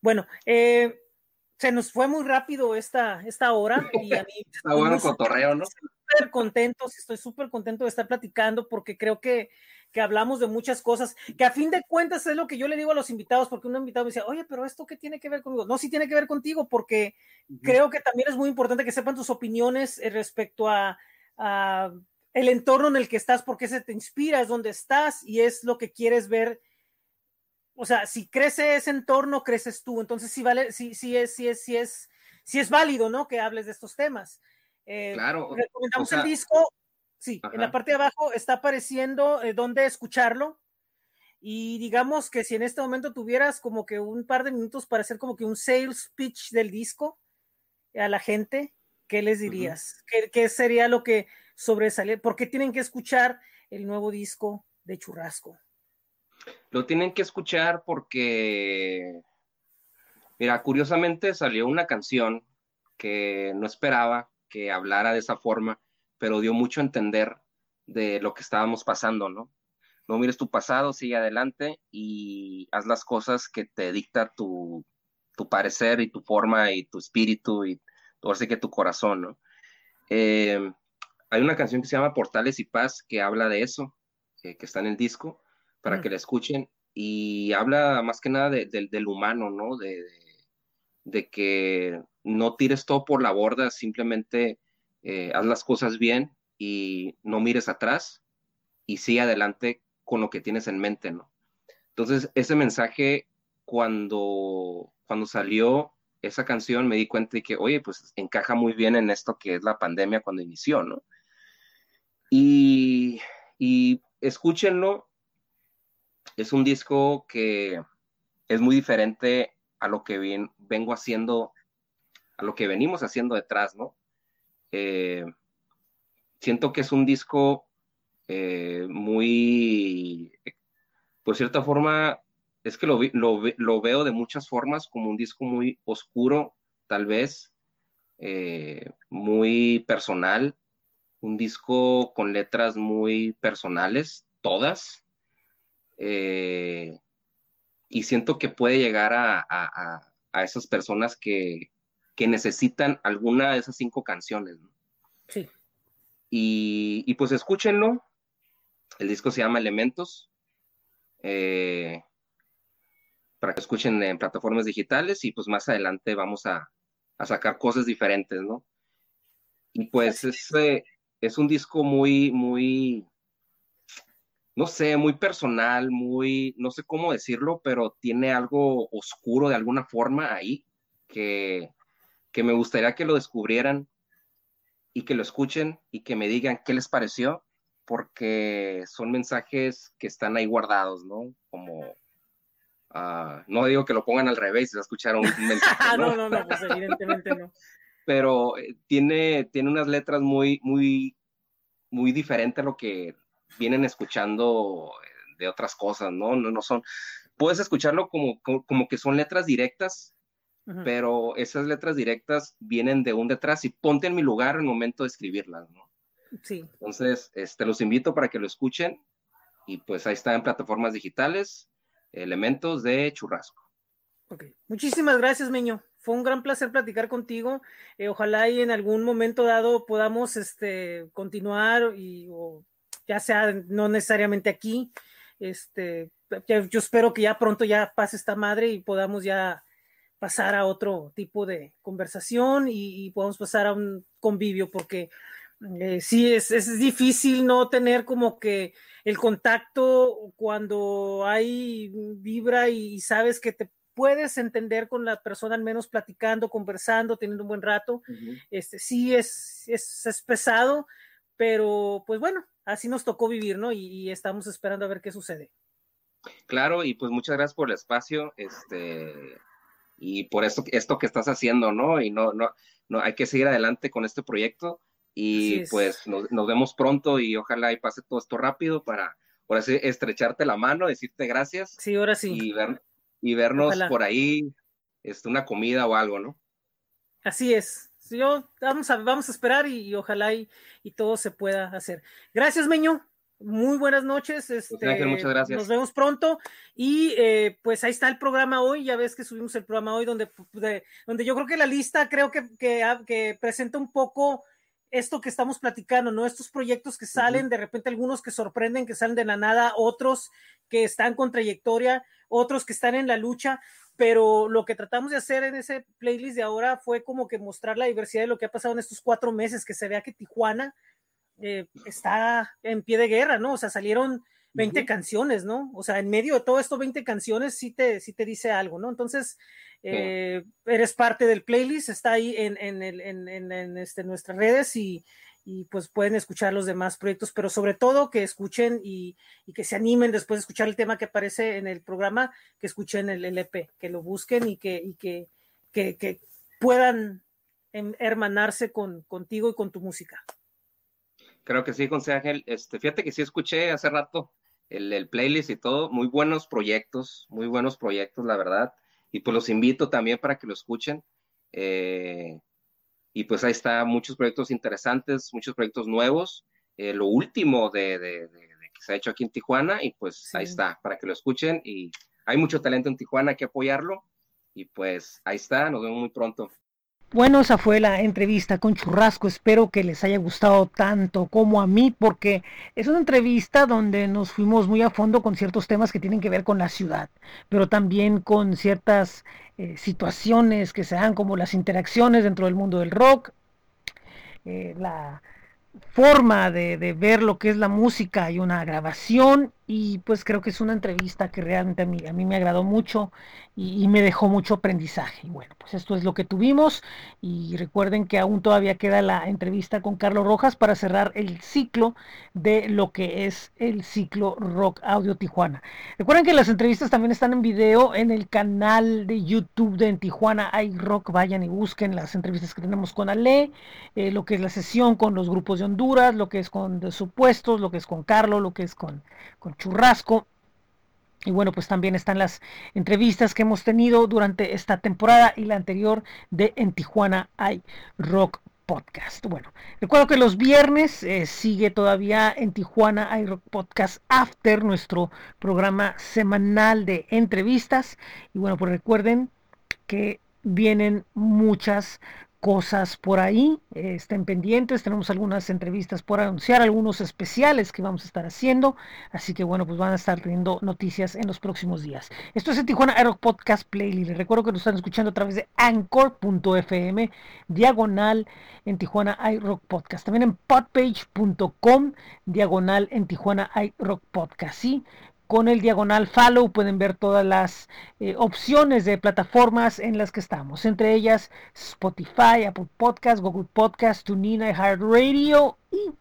Bueno, eh, se nos fue muy rápido esta, esta hora y a mí... Está bueno cotorreo, ¿no? Súper contento, estoy súper contento de estar platicando porque creo que, que hablamos de muchas cosas, que a fin de cuentas es lo que yo le digo a los invitados, porque un invitado me decía, oye, pero esto qué tiene que ver conmigo? No, sí tiene que ver contigo, porque creo que también es muy importante que sepan tus opiniones eh, respecto a, a, el entorno en el que estás, porque se te inspira, es donde estás y es lo que quieres ver. O sea, si crece ese entorno, creces tú. Entonces, sí vale, sí, sí es, sí es, sí es, sí es válido, ¿no? Que hables de estos temas. Eh, claro. Recomendamos el disco Sí, en la parte de abajo está apareciendo eh, dónde escucharlo. Y digamos que si en este momento tuvieras como que un par de minutos para hacer como que un sales pitch del disco a la gente, ¿qué les dirías? ¿Qué, sería lo que sobresale? ¿Por qué tienen que escuchar el nuevo disco de Churrasco? Lo tienen que escuchar porque, mira, curiosamente salió una canción que no esperaba que hablara de esa forma pero dio mucho a entender de lo que estábamos pasando, ¿no? No mires tu pasado, sigue adelante y haz las cosas que te dicta tu, tu parecer y tu forma y tu espíritu y todo así que tu corazón, ¿no? Eh, hay una canción que se llama Portales y Paz que habla de eso, eh, que está en el disco, para mm. que la escuchen y habla más que nada de, de, del humano, ¿no? De, de, que no tires todo por la borda, simplemente eh, haz las cosas bien y no mires atrás y sigue adelante con lo que tienes en mente, ¿no? Entonces, ese mensaje, cuando, cuando salió esa canción, me di cuenta de que, oye, pues encaja muy bien en esto que es la pandemia cuando inició, ¿no? Y, y escúchenlo, es un disco que es muy diferente a lo que vengo haciendo, a lo que venimos haciendo detrás, ¿no? Eh, siento que es un disco eh, muy, por cierta forma, es que lo, lo, veo de muchas formas como un disco muy oscuro, tal vez, eh, muy personal, un disco con letras muy personales, todas, y siento que puede llegar a, a esas personas que, que necesitan alguna de esas cinco canciones. ¿no? Sí. Y, y, pues escúchenlo. El disco se llama Elementos. Eh, para que escuchen en plataformas digitales y pues más adelante vamos a, a sacar cosas diferentes, ¿no? Y pues es, eh, es un disco muy, muy, no sé, muy personal, muy, no sé cómo decirlo, pero tiene algo oscuro de alguna forma ahí que, que me gustaría que lo descubrieran y que lo escuchen y que me digan qué les pareció, porque son mensajes que están ahí guardados, ¿no? Como, uh, no digo que lo pongan al revés, si escucharon un mensaje. ¿no? no, no, no, pues evidentemente no. Pero eh, tiene, tiene unas letras muy, muy, muy diferentes a lo que vienen escuchando de otras cosas, ¿no? No, no son, puedes escucharlo como, como, como que son letras directas, Uh -huh. pero esas letras directas vienen de un detrás y ponte en mi lugar en el momento de escribirlas, ¿no? Sí. Entonces, este, los invito para que lo escuchen y pues ahí está en plataformas digitales, elementos de churrasco. Ok, muchísimas gracias, Meño. Fue un gran placer platicar contigo. Eh, ojalá y en algún momento dado podamos este, continuar y o ya sea no necesariamente aquí. Este, yo espero que ya pronto ya pase esta madre y podamos ya pasar a otro tipo de conversación y, y podamos pasar a un convivio porque eh, sí es, es, difícil no tener como que el contacto cuando hay vibra y, y, sabes que te puedes entender con la persona al menos platicando, conversando, teniendo un buen rato. Uh -huh. Este sí es, es, es, pesado, pero pues bueno, así nos tocó vivir, ¿no? Y, y estamos esperando a ver qué sucede. Claro, y pues muchas gracias por el espacio. Este, y por esto, esto que estás haciendo, ¿no? Y no, no, no hay que seguir adelante con este proyecto y pues nos, nos, vemos pronto y ojalá y pase todo esto rápido para, por así, estrecharte la mano, decirte gracias. Sí, ahora sí. Y, ver, y vernos ojalá. por ahí, este, una comida o algo, ¿no? Así es. Yo, vamos a, vamos a esperar y, y ojalá y, y, todo se pueda hacer. Gracias, Meño. Muy buenas noches. Este, muchas gracias. Nos vemos pronto. Y eh, pues ahí está el programa hoy. Ya ves que subimos el programa hoy donde, de, donde yo creo que la lista creo que, que, que, presenta un poco esto que estamos platicando, ¿no? Estos proyectos que salen, uh -huh. de repente algunos que sorprenden, que salen de la nada, otros que están con trayectoria, otros que están en la lucha, pero lo que tratamos de hacer en ese playlist de ahora fue como que mostrar la diversidad de lo que ha pasado en estos cuatro meses, que se vea que Tijuana eh, está en pie de guerra, ¿no? O sea, salieron 20 uh -huh. canciones, ¿no? O sea, en medio de todo esto, 20 canciones sí te, sí te dice algo, ¿no? Entonces, eh, uh -huh. eres parte del playlist, está ahí en, en, en, en este, nuestras redes y, y, pues pueden escuchar los demás proyectos, pero sobre todo que escuchen y, y, que se animen después de escuchar el tema que aparece en el programa, que escuchen el LP, que lo busquen y que, y que, que, que puedan hermanarse con, contigo y con tu música. Creo que sí, José Ángel. Este, fíjate que sí escuché hace rato el, el, playlist y todo, muy buenos proyectos, muy buenos proyectos, la verdad. Y pues los invito también para que lo escuchen. Eh, y pues ahí está, muchos proyectos interesantes, muchos proyectos nuevos. Eh, lo último de, de, de, de, que se ha hecho aquí en Tijuana, y pues sí. ahí está, para que lo escuchen. Y hay mucho talento en Tijuana, hay que apoyarlo. Y pues ahí está, nos vemos muy pronto. Bueno, esa fue la entrevista con Churrasco. Espero que les haya gustado tanto como a mí, porque es una entrevista donde nos fuimos muy a fondo con ciertos temas que tienen que ver con la ciudad, pero también con ciertas eh, situaciones que se dan como las interacciones dentro del mundo del rock, eh, la forma de, de, ver lo que es la música y una grabación y pues creo que es una entrevista que realmente a mí, a mí me agradó mucho y, me dejó mucho aprendizaje. Y bueno, pues esto es lo que tuvimos y recuerden que aún todavía queda la entrevista con Carlos Rojas para cerrar el ciclo de lo que es el ciclo Rock Audio Tijuana. Recuerden que las entrevistas también están en video en el canal de YouTube de en Tijuana hay Rock, vayan y busquen las entrevistas que tenemos con Ale, eh, lo que es la sesión con los grupos de Honduras, lo que es con de Supuestos, lo que es con Carlos, lo que es con Churrasco. Y bueno, pues también están las entrevistas que hemos tenido durante esta temporada y la anterior de En Tijuana hay Rock Podcast. Bueno, recuerdo que los viernes eh, sigue todavía en Tijuana hay Rock Podcast After, nuestro programa semanal de entrevistas. Y bueno, pues recuerden que vienen muchas cosas por ahí. Eh, estén pendientes, tenemos algunas entrevistas por anunciar, algunos especiales que vamos a estar haciendo. Así que bueno, pues van a estar teniendo noticias en los próximos días. Esto es el Tijuana Aero Podcast Playlist. Les recuerdo que nos están escuchando a través de anchor.fm, diagonal en Tijuana iRock Podcast. También en podpage.com, diagonal en Tijuana iRock Podcast. ¿sí? Con el diagonal follow pueden ver todas las eh, opciones de plataformas en las que estamos, entre ellas Spotify, Apple Podcast, Google Podcast, TuneIn, Radio y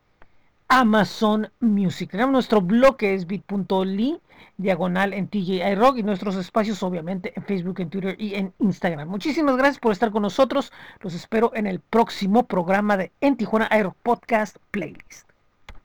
Amazon Music. Tenemos nuestro blog que es bit.ly diagonal en TJI Rock y nuestros espacios obviamente en Facebook, en Twitter y en Instagram. Muchísimas gracias por estar con nosotros. Los espero en el próximo programa de En Tijuana Aero Podcast Playlist.